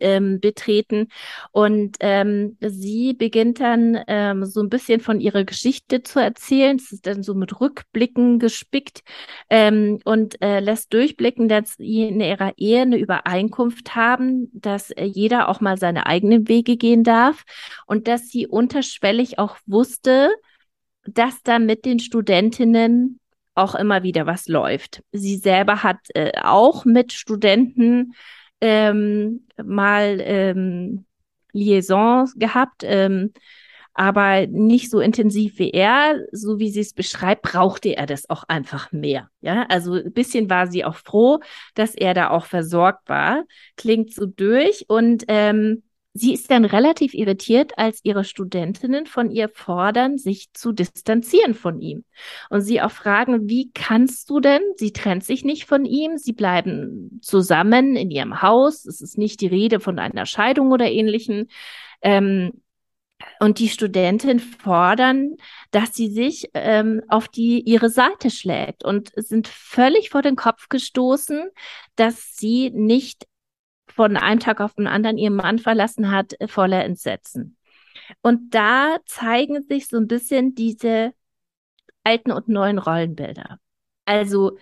ähm, betreten. Und ähm, sie beginnt dann ähm, so ein bisschen von ihrer Geschichte zu erzählen. Es ist dann so mit Rückblicken gespickt ähm, und äh, lässt durchblicken, dass sie in ihrer Ehe eine Übereinkunft haben, dass äh, jeder auch mal seine eigenen Wege gehen darf und dass sie unterschwellig auch wusste, dass da mit den Studentinnen auch immer wieder was läuft. Sie selber hat äh, auch mit Studenten ähm, mal ähm, Liaisons gehabt, ähm, aber nicht so intensiv wie er. So wie sie es beschreibt, brauchte er das auch einfach mehr. Ja, also ein bisschen war sie auch froh, dass er da auch versorgt war. Klingt so durch und ähm, Sie ist dann relativ irritiert, als ihre Studentinnen von ihr fordern, sich zu distanzieren von ihm. Und sie auch fragen, wie kannst du denn? Sie trennt sich nicht von ihm, sie bleiben zusammen in ihrem Haus. Es ist nicht die Rede von einer Scheidung oder ähnlichen. Ähm, und die Studentinnen fordern, dass sie sich ähm, auf die ihre Seite schlägt und sind völlig vor den Kopf gestoßen, dass sie nicht von einem Tag auf den anderen ihren Mann verlassen hat, äh, voller Entsetzen. Und da zeigen sich so ein bisschen diese alten und neuen Rollenbilder. Also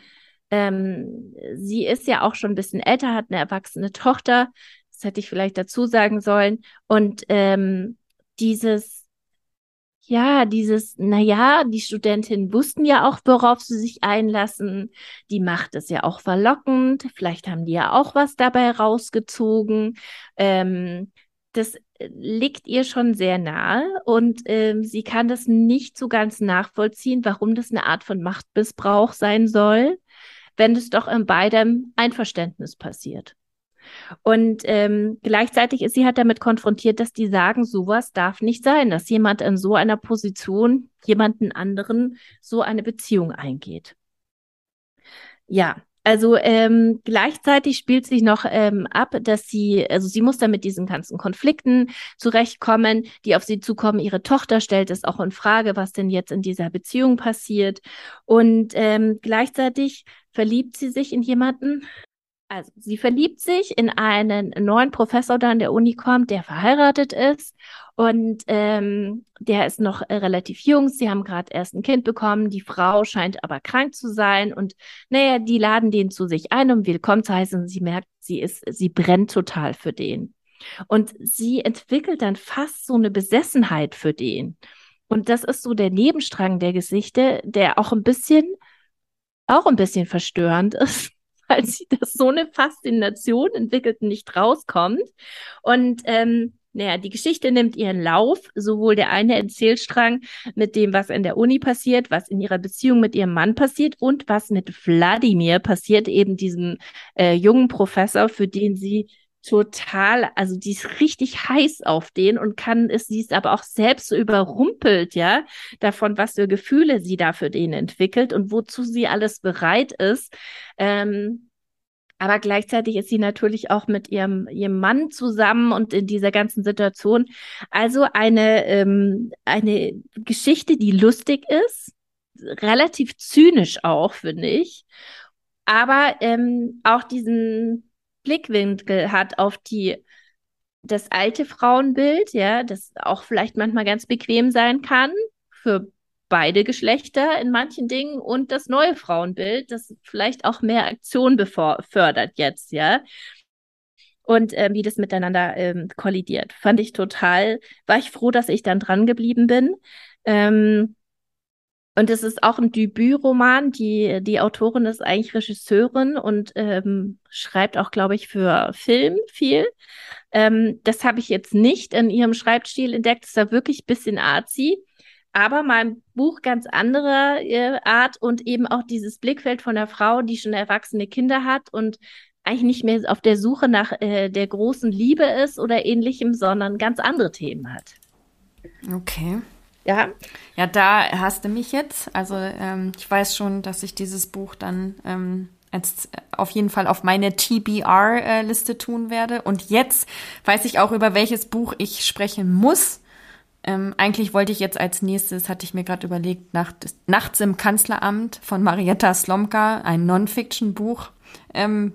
ähm, sie ist ja auch schon ein bisschen älter, hat eine erwachsene Tochter, das hätte ich vielleicht dazu sagen sollen. Und ähm, dieses ja, dieses, na ja, die Studentinnen wussten ja auch, worauf sie sich einlassen. Die macht es ja auch verlockend. Vielleicht haben die ja auch was dabei rausgezogen. Ähm, das äh, liegt ihr schon sehr nahe und ähm, sie kann das nicht so ganz nachvollziehen, warum das eine Art von Machtmissbrauch sein soll, wenn es doch in beidem Einverständnis passiert. Und ähm, gleichzeitig ist sie halt damit konfrontiert, dass die sagen, sowas darf nicht sein, dass jemand in so einer Position jemanden anderen so eine Beziehung eingeht. Ja, also ähm, gleichzeitig spielt sich noch ähm, ab, dass sie, also sie muss dann mit diesen ganzen Konflikten zurechtkommen, die auf sie zukommen. Ihre Tochter stellt es auch in Frage, was denn jetzt in dieser Beziehung passiert. Und ähm, gleichzeitig verliebt sie sich in jemanden, also, sie verliebt sich in einen neuen Professor, der an der Uni kommt, der verheiratet ist und ähm, der ist noch äh, relativ jung. Sie haben gerade erst ein Kind bekommen. Die Frau scheint aber krank zu sein und naja, die laden den zu sich ein, um willkommen zu heißen. Und sie merkt, sie ist, sie brennt total für den. Und sie entwickelt dann fast so eine Besessenheit für den. Und das ist so der Nebenstrang der Geschichte, der auch ein bisschen, auch ein bisschen verstörend (laughs) ist (laughs) weil sie das so eine Faszination entwickelt und nicht rauskommt. Und ähm, naja, die Geschichte nimmt ihren Lauf, sowohl der eine Erzählstrang mit dem, was in der Uni passiert, was in ihrer Beziehung mit ihrem Mann passiert und was mit Wladimir passiert, eben diesem äh, jungen Professor, für den sie total, also die ist richtig heiß auf den und kann es, sie ist aber auch selbst so überrumpelt, ja, davon, was für Gefühle sie da für den entwickelt und wozu sie alles bereit ist. Ähm, aber gleichzeitig ist sie natürlich auch mit ihrem, ihrem Mann zusammen und in dieser ganzen Situation. Also eine, ähm, eine Geschichte, die lustig ist, relativ zynisch auch, finde ich. Aber ähm, auch diesen Blickwinkel hat auf die das alte Frauenbild, ja, das auch vielleicht manchmal ganz bequem sein kann für beide Geschlechter in manchen Dingen und das neue Frauenbild, das vielleicht auch mehr Aktion befördert jetzt, ja. Und ähm, wie das miteinander ähm, kollidiert. Fand ich total, war ich froh, dass ich dann dran geblieben bin. Ähm, und es ist auch ein Debütroman. Die, die Autorin ist eigentlich Regisseurin und ähm, schreibt auch, glaube ich, für Film viel. Ähm, das habe ich jetzt nicht in ihrem Schreibstil entdeckt. Das ist da wirklich ein bisschen artsy. Aber mein Buch ganz anderer äh, Art und eben auch dieses Blickfeld von der Frau, die schon erwachsene Kinder hat und eigentlich nicht mehr auf der Suche nach äh, der großen Liebe ist oder ähnlichem, sondern ganz andere Themen hat. Okay. Ja. Ja, da hast du mich jetzt. Also ähm, ich weiß schon, dass ich dieses Buch dann ähm, als auf jeden Fall auf meine TBR-Liste äh, tun werde. Und jetzt weiß ich auch, über welches Buch ich sprechen muss. Ähm, eigentlich wollte ich jetzt als nächstes, hatte ich mir gerade überlegt, Nacht, Nachts im Kanzleramt von Marietta Slomka, ein Non-Fiction-Buch, ähm,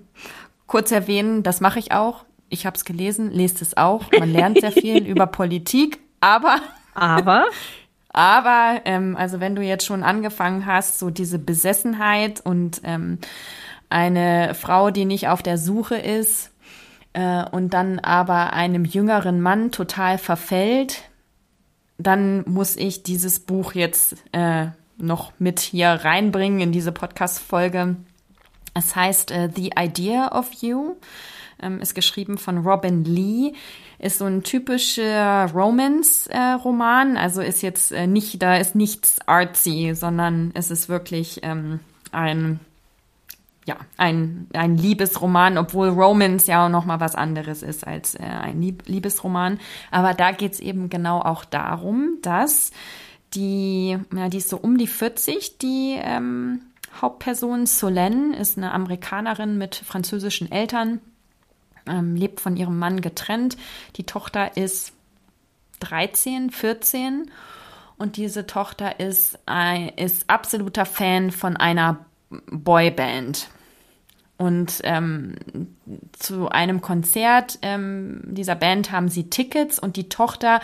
kurz erwähnen. Das mache ich auch. Ich habe es gelesen, lest es auch. Man lernt sehr viel (laughs) über Politik, aber aber aber ähm, also wenn du jetzt schon angefangen hast, so diese Besessenheit und ähm, eine Frau, die nicht auf der Suche ist äh, und dann aber einem jüngeren Mann total verfällt, dann muss ich dieses Buch jetzt äh, noch mit hier reinbringen in diese Podcast-Folge. Es heißt äh, The Idea of You, ähm, ist geschrieben von Robin Lee ist so ein typischer Romance-Roman. Also ist jetzt äh, nicht, da ist nichts artsy, sondern es ist wirklich ähm, ein ja, ein, ein Liebesroman, obwohl Romance ja auch noch mal was anderes ist als äh, ein Lieb Liebesroman. Aber da geht's eben genau auch darum, dass die, ja, die ist so um die 40, die ähm, Hauptperson Solène ist eine Amerikanerin mit französischen Eltern ähm, lebt von ihrem Mann getrennt. Die Tochter ist 13, 14 und diese Tochter ist, ein, ist absoluter Fan von einer Boyband. Und ähm, zu einem Konzert ähm, dieser Band haben sie Tickets und die Tochter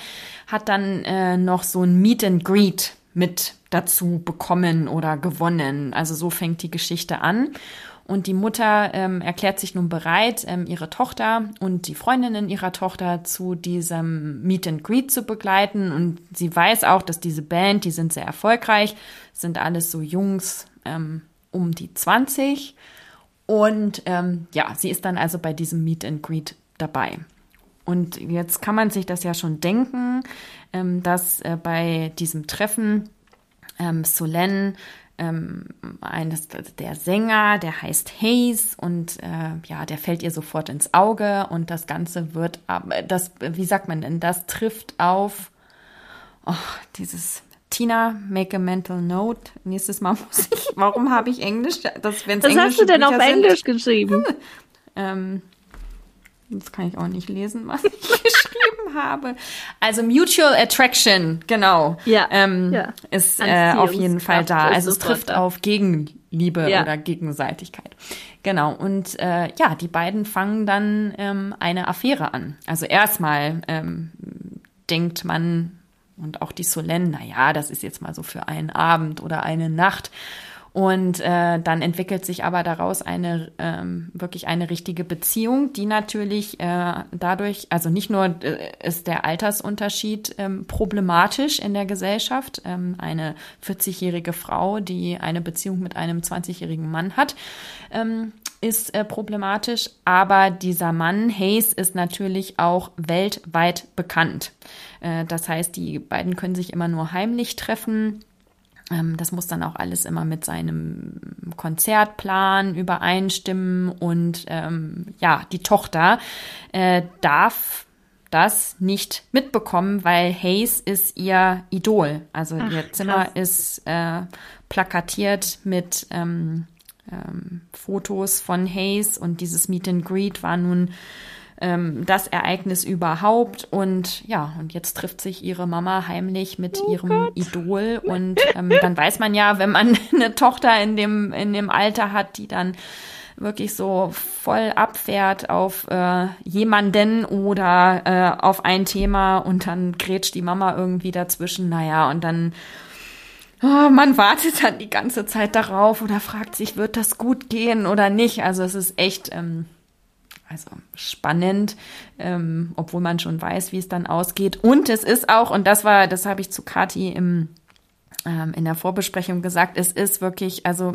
hat dann äh, noch so ein Meet and Greet mit dazu bekommen oder gewonnen. Also so fängt die Geschichte an. Und die Mutter ähm, erklärt sich nun bereit, ähm, ihre Tochter und die Freundinnen ihrer Tochter zu diesem Meet and Greet zu begleiten. Und sie weiß auch, dass diese Band, die sind sehr erfolgreich, sind alles so Jungs ähm, um die 20. Und ähm, ja, sie ist dann also bei diesem Meet and Greet dabei. Und jetzt kann man sich das ja schon denken, ähm, dass äh, bei diesem Treffen ähm, Solène ähm, eines der Sänger, der heißt Hayes und äh, ja, der fällt ihr sofort ins Auge und das Ganze wird, das, wie sagt man denn, das trifft auf oh, dieses Tina, make a mental note. Nächstes Mal (laughs) muss ich, warum habe ich Englisch? Das, wenn's Was hast du denn auf sind, Englisch geschrieben? (laughs) ähm, das kann ich auch nicht lesen, was ich (laughs) geschrieben habe. Also Mutual Attraction, genau. Ja. Ähm, ja. Ist äh, auf jeden Fall da. Also es trifft da. auf Gegenliebe ja. oder Gegenseitigkeit. Genau. Und äh, ja, die beiden fangen dann ähm, eine Affäre an. Also erstmal ähm, denkt man und auch die Solène, na ja, das ist jetzt mal so für einen Abend oder eine Nacht. Und äh, dann entwickelt sich aber daraus eine ähm, wirklich eine richtige Beziehung, die natürlich äh, dadurch, also nicht nur äh, ist der Altersunterschied ähm, problematisch in der Gesellschaft, ähm, eine 40-jährige Frau, die eine Beziehung mit einem 20-jährigen Mann hat, ähm, ist äh, problematisch, aber dieser Mann, Hayes, ist natürlich auch weltweit bekannt. Äh, das heißt, die beiden können sich immer nur heimlich treffen das muss dann auch alles immer mit seinem Konzertplan übereinstimmen und ähm, ja, die Tochter äh, darf das nicht mitbekommen, weil Hayes ist ihr Idol. Also Ach, ihr Zimmer krass. ist äh, plakatiert mit ähm, ähm, Fotos von Hayes und dieses Meet and Greet war nun ähm, das Ereignis überhaupt. Und ja, und jetzt trifft sich ihre Mama heimlich mit oh ihrem Gott. Idol. Und ähm, dann weiß man ja, wenn man (laughs) eine Tochter in dem, in dem Alter hat, die dann wirklich so voll abfährt auf äh, jemanden oder äh, auf ein Thema und dann grätscht die Mama irgendwie dazwischen. Naja, und dann oh, man wartet dann die ganze Zeit darauf oder fragt sich, wird das gut gehen oder nicht. Also es ist echt ähm, also spannend, ähm, obwohl man schon weiß, wie es dann ausgeht. Und es ist auch, und das war, das habe ich zu Kati im, ähm, in der Vorbesprechung gesagt, es ist wirklich, also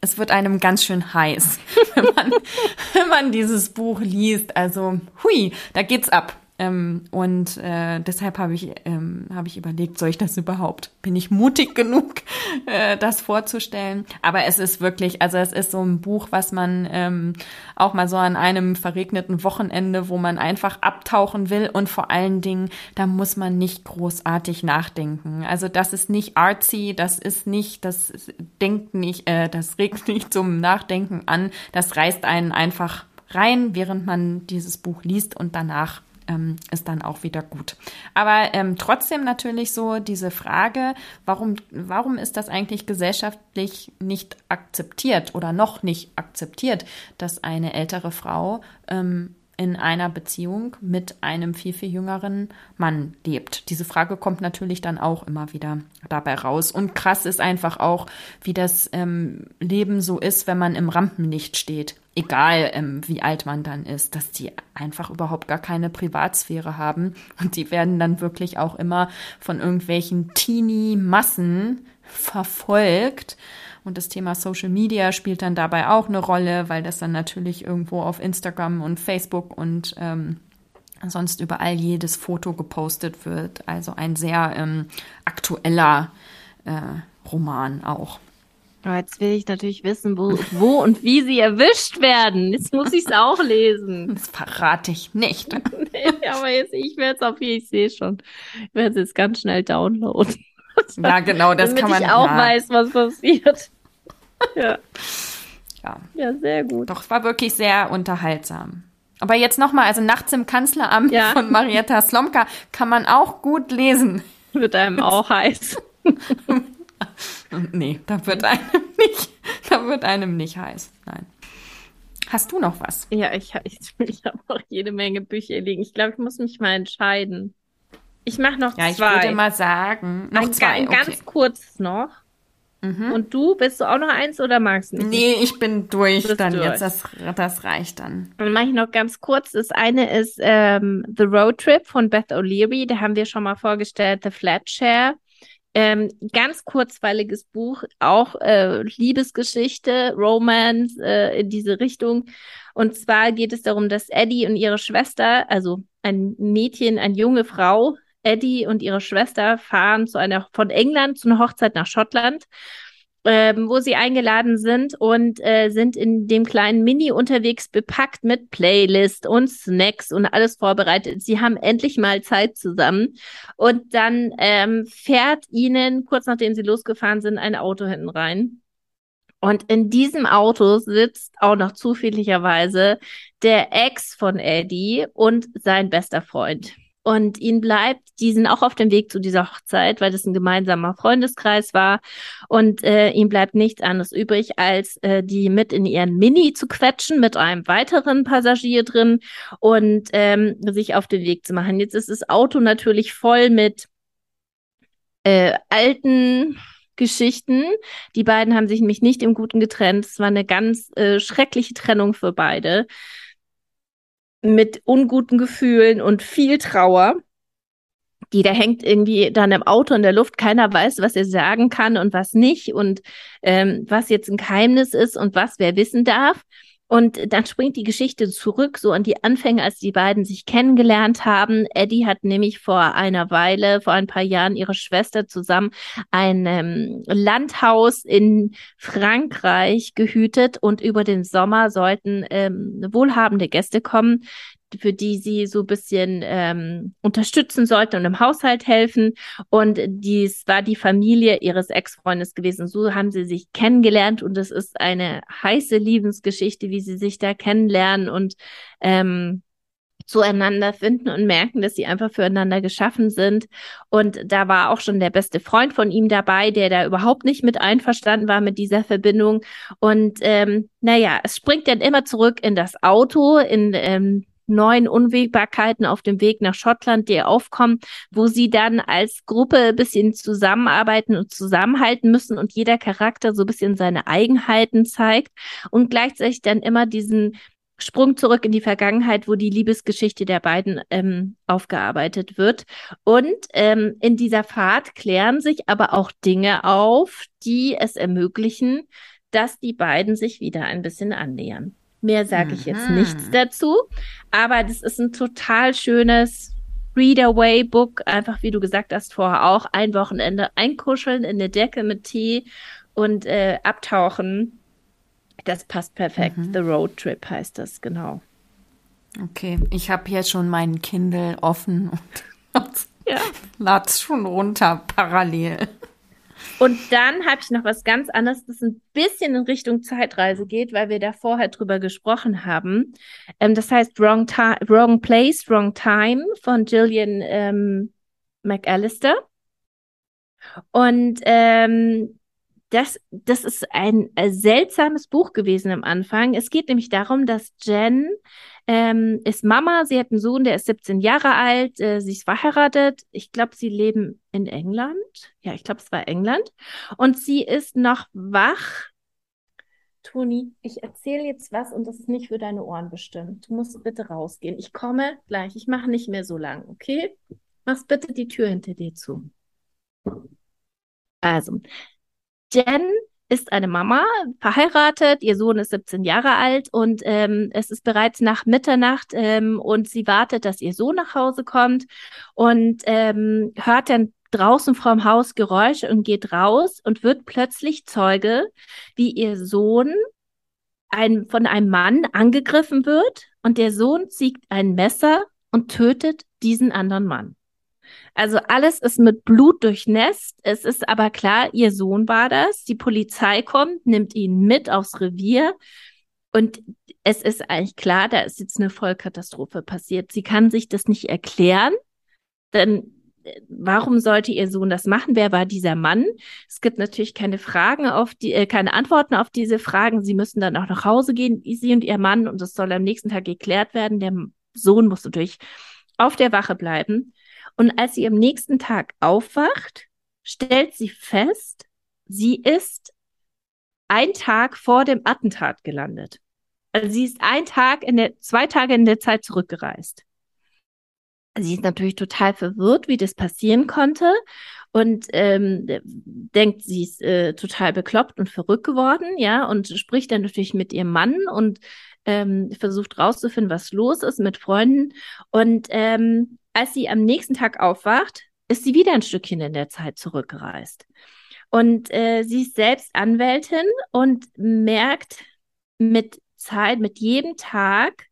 es wird einem ganz schön heiß, (laughs) wenn man, (laughs) wenn man dieses Buch liest. Also, hui, da geht's ab. Ähm, und äh, deshalb habe ich, ähm, hab ich überlegt, soll ich das überhaupt? Bin ich mutig genug, (laughs) äh, das vorzustellen? Aber es ist wirklich, also es ist so ein Buch, was man ähm, auch mal so an einem verregneten Wochenende, wo man einfach abtauchen will und vor allen Dingen, da muss man nicht großartig nachdenken. Also das ist nicht artsy, das ist nicht, das denkt nicht, äh, das regt nicht zum Nachdenken an, das reißt einen einfach rein, während man dieses Buch liest und danach ähm, ist dann auch wieder gut. Aber ähm, trotzdem natürlich so diese Frage, warum, warum ist das eigentlich gesellschaftlich nicht akzeptiert oder noch nicht akzeptiert, dass eine ältere Frau ähm, in einer Beziehung mit einem viel, viel jüngeren Mann lebt. Diese Frage kommt natürlich dann auch immer wieder dabei raus. Und krass ist einfach auch, wie das ähm, Leben so ist, wenn man im Rampenlicht steht. Egal, ähm, wie alt man dann ist, dass die einfach überhaupt gar keine Privatsphäre haben. Und die werden dann wirklich auch immer von irgendwelchen Teenie-Massen verfolgt und das Thema Social Media spielt dann dabei auch eine Rolle, weil das dann natürlich irgendwo auf Instagram und Facebook und ähm, sonst überall jedes Foto gepostet wird. Also ein sehr ähm, aktueller äh, Roman auch. Jetzt will ich natürlich wissen, wo, wo und wie sie erwischt werden. Jetzt muss ich es auch lesen. Das verrate ich nicht. (laughs) nee, aber jetzt, ich werde es auf jeden Fall, ich sehe schon. Ich werde es jetzt ganz schnell downloaden. Ja, genau, das kann man. Damit ich auch ja. weiß, was passiert. Ja. ja. Ja, sehr gut. Doch, es war wirklich sehr unterhaltsam. Aber jetzt nochmal, also Nachts im Kanzleramt ja. von Marietta Slomka kann man auch gut lesen. Wird einem auch heiß. (laughs) nee, da wird einem (laughs) nicht, da wird einem nicht heiß. Nein. Hast du noch was? Ja, ich, ich, ich habe auch jede Menge Bücher liegen. Ich glaube, ich muss mich mal entscheiden. Ich mache noch ja, zwei. Ja, ich würde mal sagen, noch ein, zwei. Ein okay. ganz kurz noch. Mhm. Und du, bist du auch noch eins oder magst du nicht? Nee, ich bin durch dann durch. jetzt. Das, das reicht dann. Dann mache ich noch ganz kurz. Das eine ist ähm, The Road Trip von Beth O'Leary. Da haben wir schon mal vorgestellt, The Flat Share. Ähm, ganz kurzweiliges Buch, auch äh, Liebesgeschichte, Romance äh, in diese Richtung. Und zwar geht es darum, dass Eddie und ihre Schwester, also ein Mädchen, eine junge Frau, Eddie und ihre Schwester fahren zu einer von England zu einer Hochzeit nach Schottland. Ähm, wo sie eingeladen sind und äh, sind in dem kleinen Mini unterwegs bepackt mit Playlist und Snacks und alles vorbereitet. Sie haben endlich mal Zeit zusammen und dann ähm, fährt ihnen kurz nachdem sie losgefahren sind ein Auto hinten rein. Und in diesem Auto sitzt auch noch zufälligerweise der Ex von Eddie und sein bester Freund. Und ihnen bleibt, die sind auch auf dem Weg zu dieser Hochzeit, weil das ein gemeinsamer Freundeskreis war. Und äh, ihm bleibt nichts anderes übrig, als äh, die mit in ihren Mini zu quetschen, mit einem weiteren Passagier drin und ähm, sich auf den Weg zu machen. Jetzt ist das Auto natürlich voll mit äh, alten Geschichten. Die beiden haben sich nämlich nicht im Guten getrennt. Es war eine ganz äh, schreckliche Trennung für beide mit unguten Gefühlen und viel Trauer. Die da hängt irgendwie dann im Auto in der Luft. Keiner weiß, was er sagen kann und was nicht und ähm, was jetzt ein Geheimnis ist und was wer wissen darf. Und dann springt die Geschichte zurück, so an die Anfänge, als die beiden sich kennengelernt haben. Eddie hat nämlich vor einer Weile, vor ein paar Jahren, ihre Schwester zusammen ein ähm, Landhaus in Frankreich gehütet und über den Sommer sollten ähm, wohlhabende Gäste kommen, für die sie so ein bisschen ähm, unterstützen sollten und im Haushalt helfen. Und dies war die Familie ihres Ex-Freundes gewesen. So haben sie sich kennengelernt und es ist eine heiße Liebensgeschichte, wie sie sich da kennenlernen und ähm, zueinander finden und merken, dass sie einfach füreinander geschaffen sind. Und da war auch schon der beste Freund von ihm dabei, der da überhaupt nicht mit einverstanden war mit dieser Verbindung. Und ähm, naja, es springt dann immer zurück in das Auto, in ähm, neuen Unwägbarkeiten auf dem Weg nach Schottland, die aufkommen, wo sie dann als Gruppe bisschen zusammenarbeiten und zusammenhalten müssen und jeder Charakter so bisschen seine Eigenheiten zeigt und gleichzeitig dann immer diesen Sprung zurück in die Vergangenheit, wo die Liebesgeschichte der beiden ähm, aufgearbeitet wird. Und ähm, in dieser Fahrt klären sich aber auch Dinge auf, die es ermöglichen, dass die beiden sich wieder ein bisschen annähern. Mehr sage ich jetzt nichts mhm. dazu, aber das ist ein total schönes Read-Away-Book, einfach wie du gesagt hast vorher auch, ein Wochenende einkuscheln in der Decke mit Tee und äh, abtauchen das passt perfekt. Mhm. The Road Trip heißt das, genau. Okay, ich habe hier schon meinen Kindle offen und ja. (laughs) lad's schon runter parallel. Und dann habe ich noch was ganz anderes, das ein bisschen in Richtung Zeitreise geht, weil wir da vorher drüber gesprochen haben. Ähm, das heißt Wrong, Wrong Place, Wrong Time von Gillian ähm, McAllister. Und ähm, das, das ist ein äh, seltsames Buch gewesen am Anfang. Es geht nämlich darum, dass Jen ähm, ist Mama, sie hat einen Sohn, der ist 17 Jahre alt, äh, sie ist verheiratet. Ich glaube, sie leben in England. Ja, ich glaube, es war England. Und sie ist noch wach. Toni, ich erzähle jetzt was und das ist nicht für deine Ohren bestimmt. Du musst bitte rausgehen. Ich komme gleich. Ich mache nicht mehr so lang, okay? Machst bitte die Tür hinter dir zu. Also, Jen ist eine Mama, verheiratet, ihr Sohn ist 17 Jahre alt und ähm, es ist bereits nach Mitternacht ähm, und sie wartet, dass ihr Sohn nach Hause kommt und ähm, hört dann draußen vorm Haus Geräusche und geht raus und wird plötzlich Zeuge, wie ihr Sohn ein, von einem Mann angegriffen wird und der Sohn zieht ein Messer und tötet diesen anderen Mann. Also alles ist mit Blut durchnässt. Es ist aber klar, ihr Sohn war das. Die Polizei kommt, nimmt ihn mit aufs Revier. Und es ist eigentlich klar, da ist jetzt eine Vollkatastrophe passiert. Sie kann sich das nicht erklären, denn äh, warum sollte ihr Sohn das machen? Wer war dieser Mann? Es gibt natürlich keine Fragen auf die, äh, keine Antworten auf diese Fragen. Sie müssen dann auch nach Hause gehen, sie und ihr Mann, und das soll am nächsten Tag geklärt werden. Der Sohn muss natürlich auf der Wache bleiben. Und als sie am nächsten Tag aufwacht, stellt sie fest, sie ist ein Tag vor dem Attentat gelandet. Also sie ist ein Tag in der, zwei Tage in der Zeit zurückgereist. Sie ist natürlich total verwirrt, wie das passieren konnte und ähm, denkt, sie ist äh, total bekloppt und verrückt geworden, ja, und spricht dann natürlich mit ihrem Mann und ähm, versucht rauszufinden, was los ist mit Freunden. Und ähm, als sie am nächsten Tag aufwacht, ist sie wieder ein Stückchen in der Zeit zurückgereist. Und äh, sie ist selbst Anwältin und merkt mit Zeit, mit jedem Tag,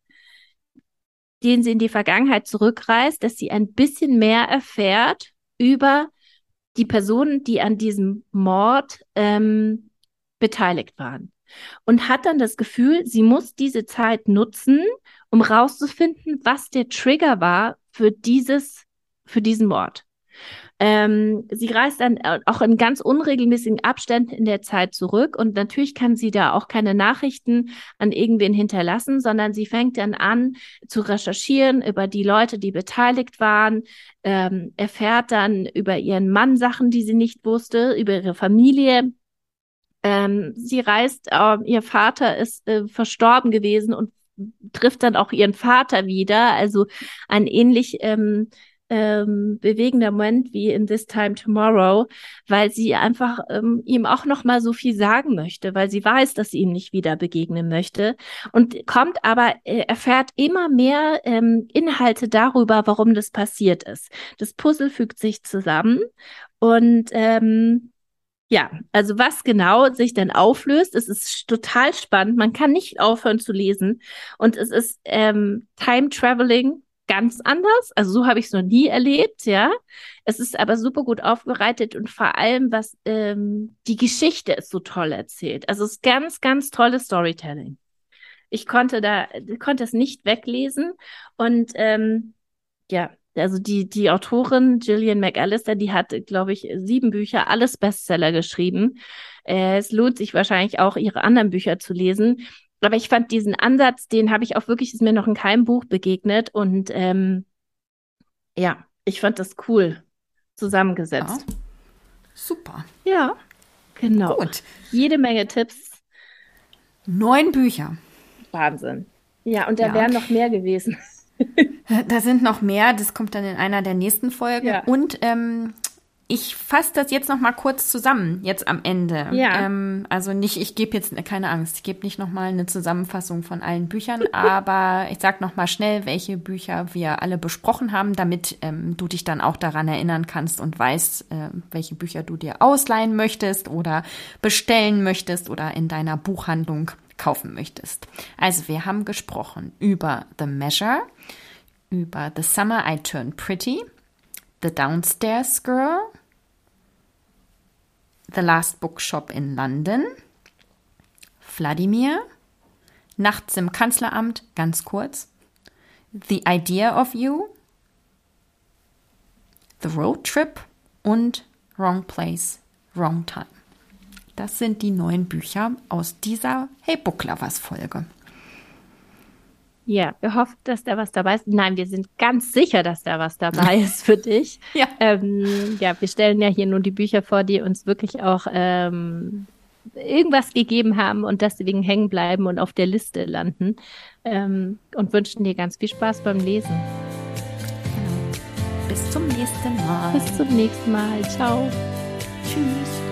den sie in die Vergangenheit zurückreist, dass sie ein bisschen mehr erfährt über die Personen, die an diesem Mord ähm, beteiligt waren. Und hat dann das Gefühl, sie muss diese Zeit nutzen, um rauszufinden, was der Trigger war für dieses, für diesen Mord. Ähm, sie reist dann auch in ganz unregelmäßigen Abständen in der Zeit zurück und natürlich kann sie da auch keine Nachrichten an irgendwen hinterlassen, sondern sie fängt dann an zu recherchieren über die Leute, die beteiligt waren, ähm, erfährt dann über ihren Mann Sachen, die sie nicht wusste, über ihre Familie. Ähm, sie reist, äh, ihr Vater ist äh, verstorben gewesen und trifft dann auch ihren Vater wieder. Also ein ähnlich ähm, ähm, bewegender Moment wie in This Time Tomorrow, weil sie einfach ähm, ihm auch noch mal so viel sagen möchte, weil sie weiß, dass sie ihm nicht wieder begegnen möchte und kommt aber äh, erfährt immer mehr ähm, Inhalte darüber, warum das passiert ist. Das Puzzle fügt sich zusammen und ähm, ja, also was genau sich denn auflöst, es ist total spannend. Man kann nicht aufhören zu lesen. Und es ist ähm, Time Traveling ganz anders. Also so habe ich es noch nie erlebt, ja. Es ist aber super gut aufbereitet und vor allem, was ähm, die Geschichte ist so toll erzählt. Also es ist ganz, ganz tolles Storytelling. Ich konnte da, konnte es nicht weglesen. Und ähm, ja, also die, die Autorin Gillian McAllister, die hat, glaube ich, sieben Bücher, alles Bestseller geschrieben. Äh, es lohnt sich wahrscheinlich auch, ihre anderen Bücher zu lesen. Aber ich fand diesen Ansatz, den habe ich auch wirklich, ist mir noch in keinem Buch begegnet. Und ähm, ja, ich fand das cool zusammengesetzt. Ja. Super. Ja, genau. Gut. Jede Menge Tipps. Neun Bücher. Wahnsinn. Ja, und da Ja. wären noch mehr gewesen. (laughs) Da sind noch mehr, das kommt dann in einer der nächsten Folgen. Ja. Und ähm, ich fasse das jetzt noch mal kurz zusammen, jetzt am Ende. Ja. Ähm, also nicht, ich gebe jetzt keine Angst, ich gebe nicht noch mal eine Zusammenfassung von allen Büchern, (laughs) aber ich sag noch mal schnell, welche Bücher wir alle besprochen haben, damit ähm, du dich dann auch daran erinnern kannst und weißt, äh, welche Bücher du dir ausleihen möchtest oder bestellen möchtest oder in deiner Buchhandlung kaufen möchtest. Also wir haben gesprochen über The Measure, über The Summer I Turned Pretty, The Downstairs Girl, The Last Bookshop in London, Vladimir, Nachts im Kanzleramt, ganz kurz, The Idea of You, The Road Trip und Wrong Place, Wrong Time. Das sind die neun Bücher aus dieser Hey Book Lovers Folge. Ja, wir hoffen, dass da was dabei ist. Nein, wir sind ganz sicher, dass da was dabei (laughs) ist für dich. Ja. Ähm, ja, wir stellen ja hier nur die Bücher vor, die uns wirklich auch ähm, irgendwas gegeben haben und deswegen hängen bleiben und auf der Liste landen. Ähm, und wünschen dir ganz viel Spaß beim Lesen. Bis zum nächsten Mal. Bis zum nächsten Mal. Ciao. Tschüss.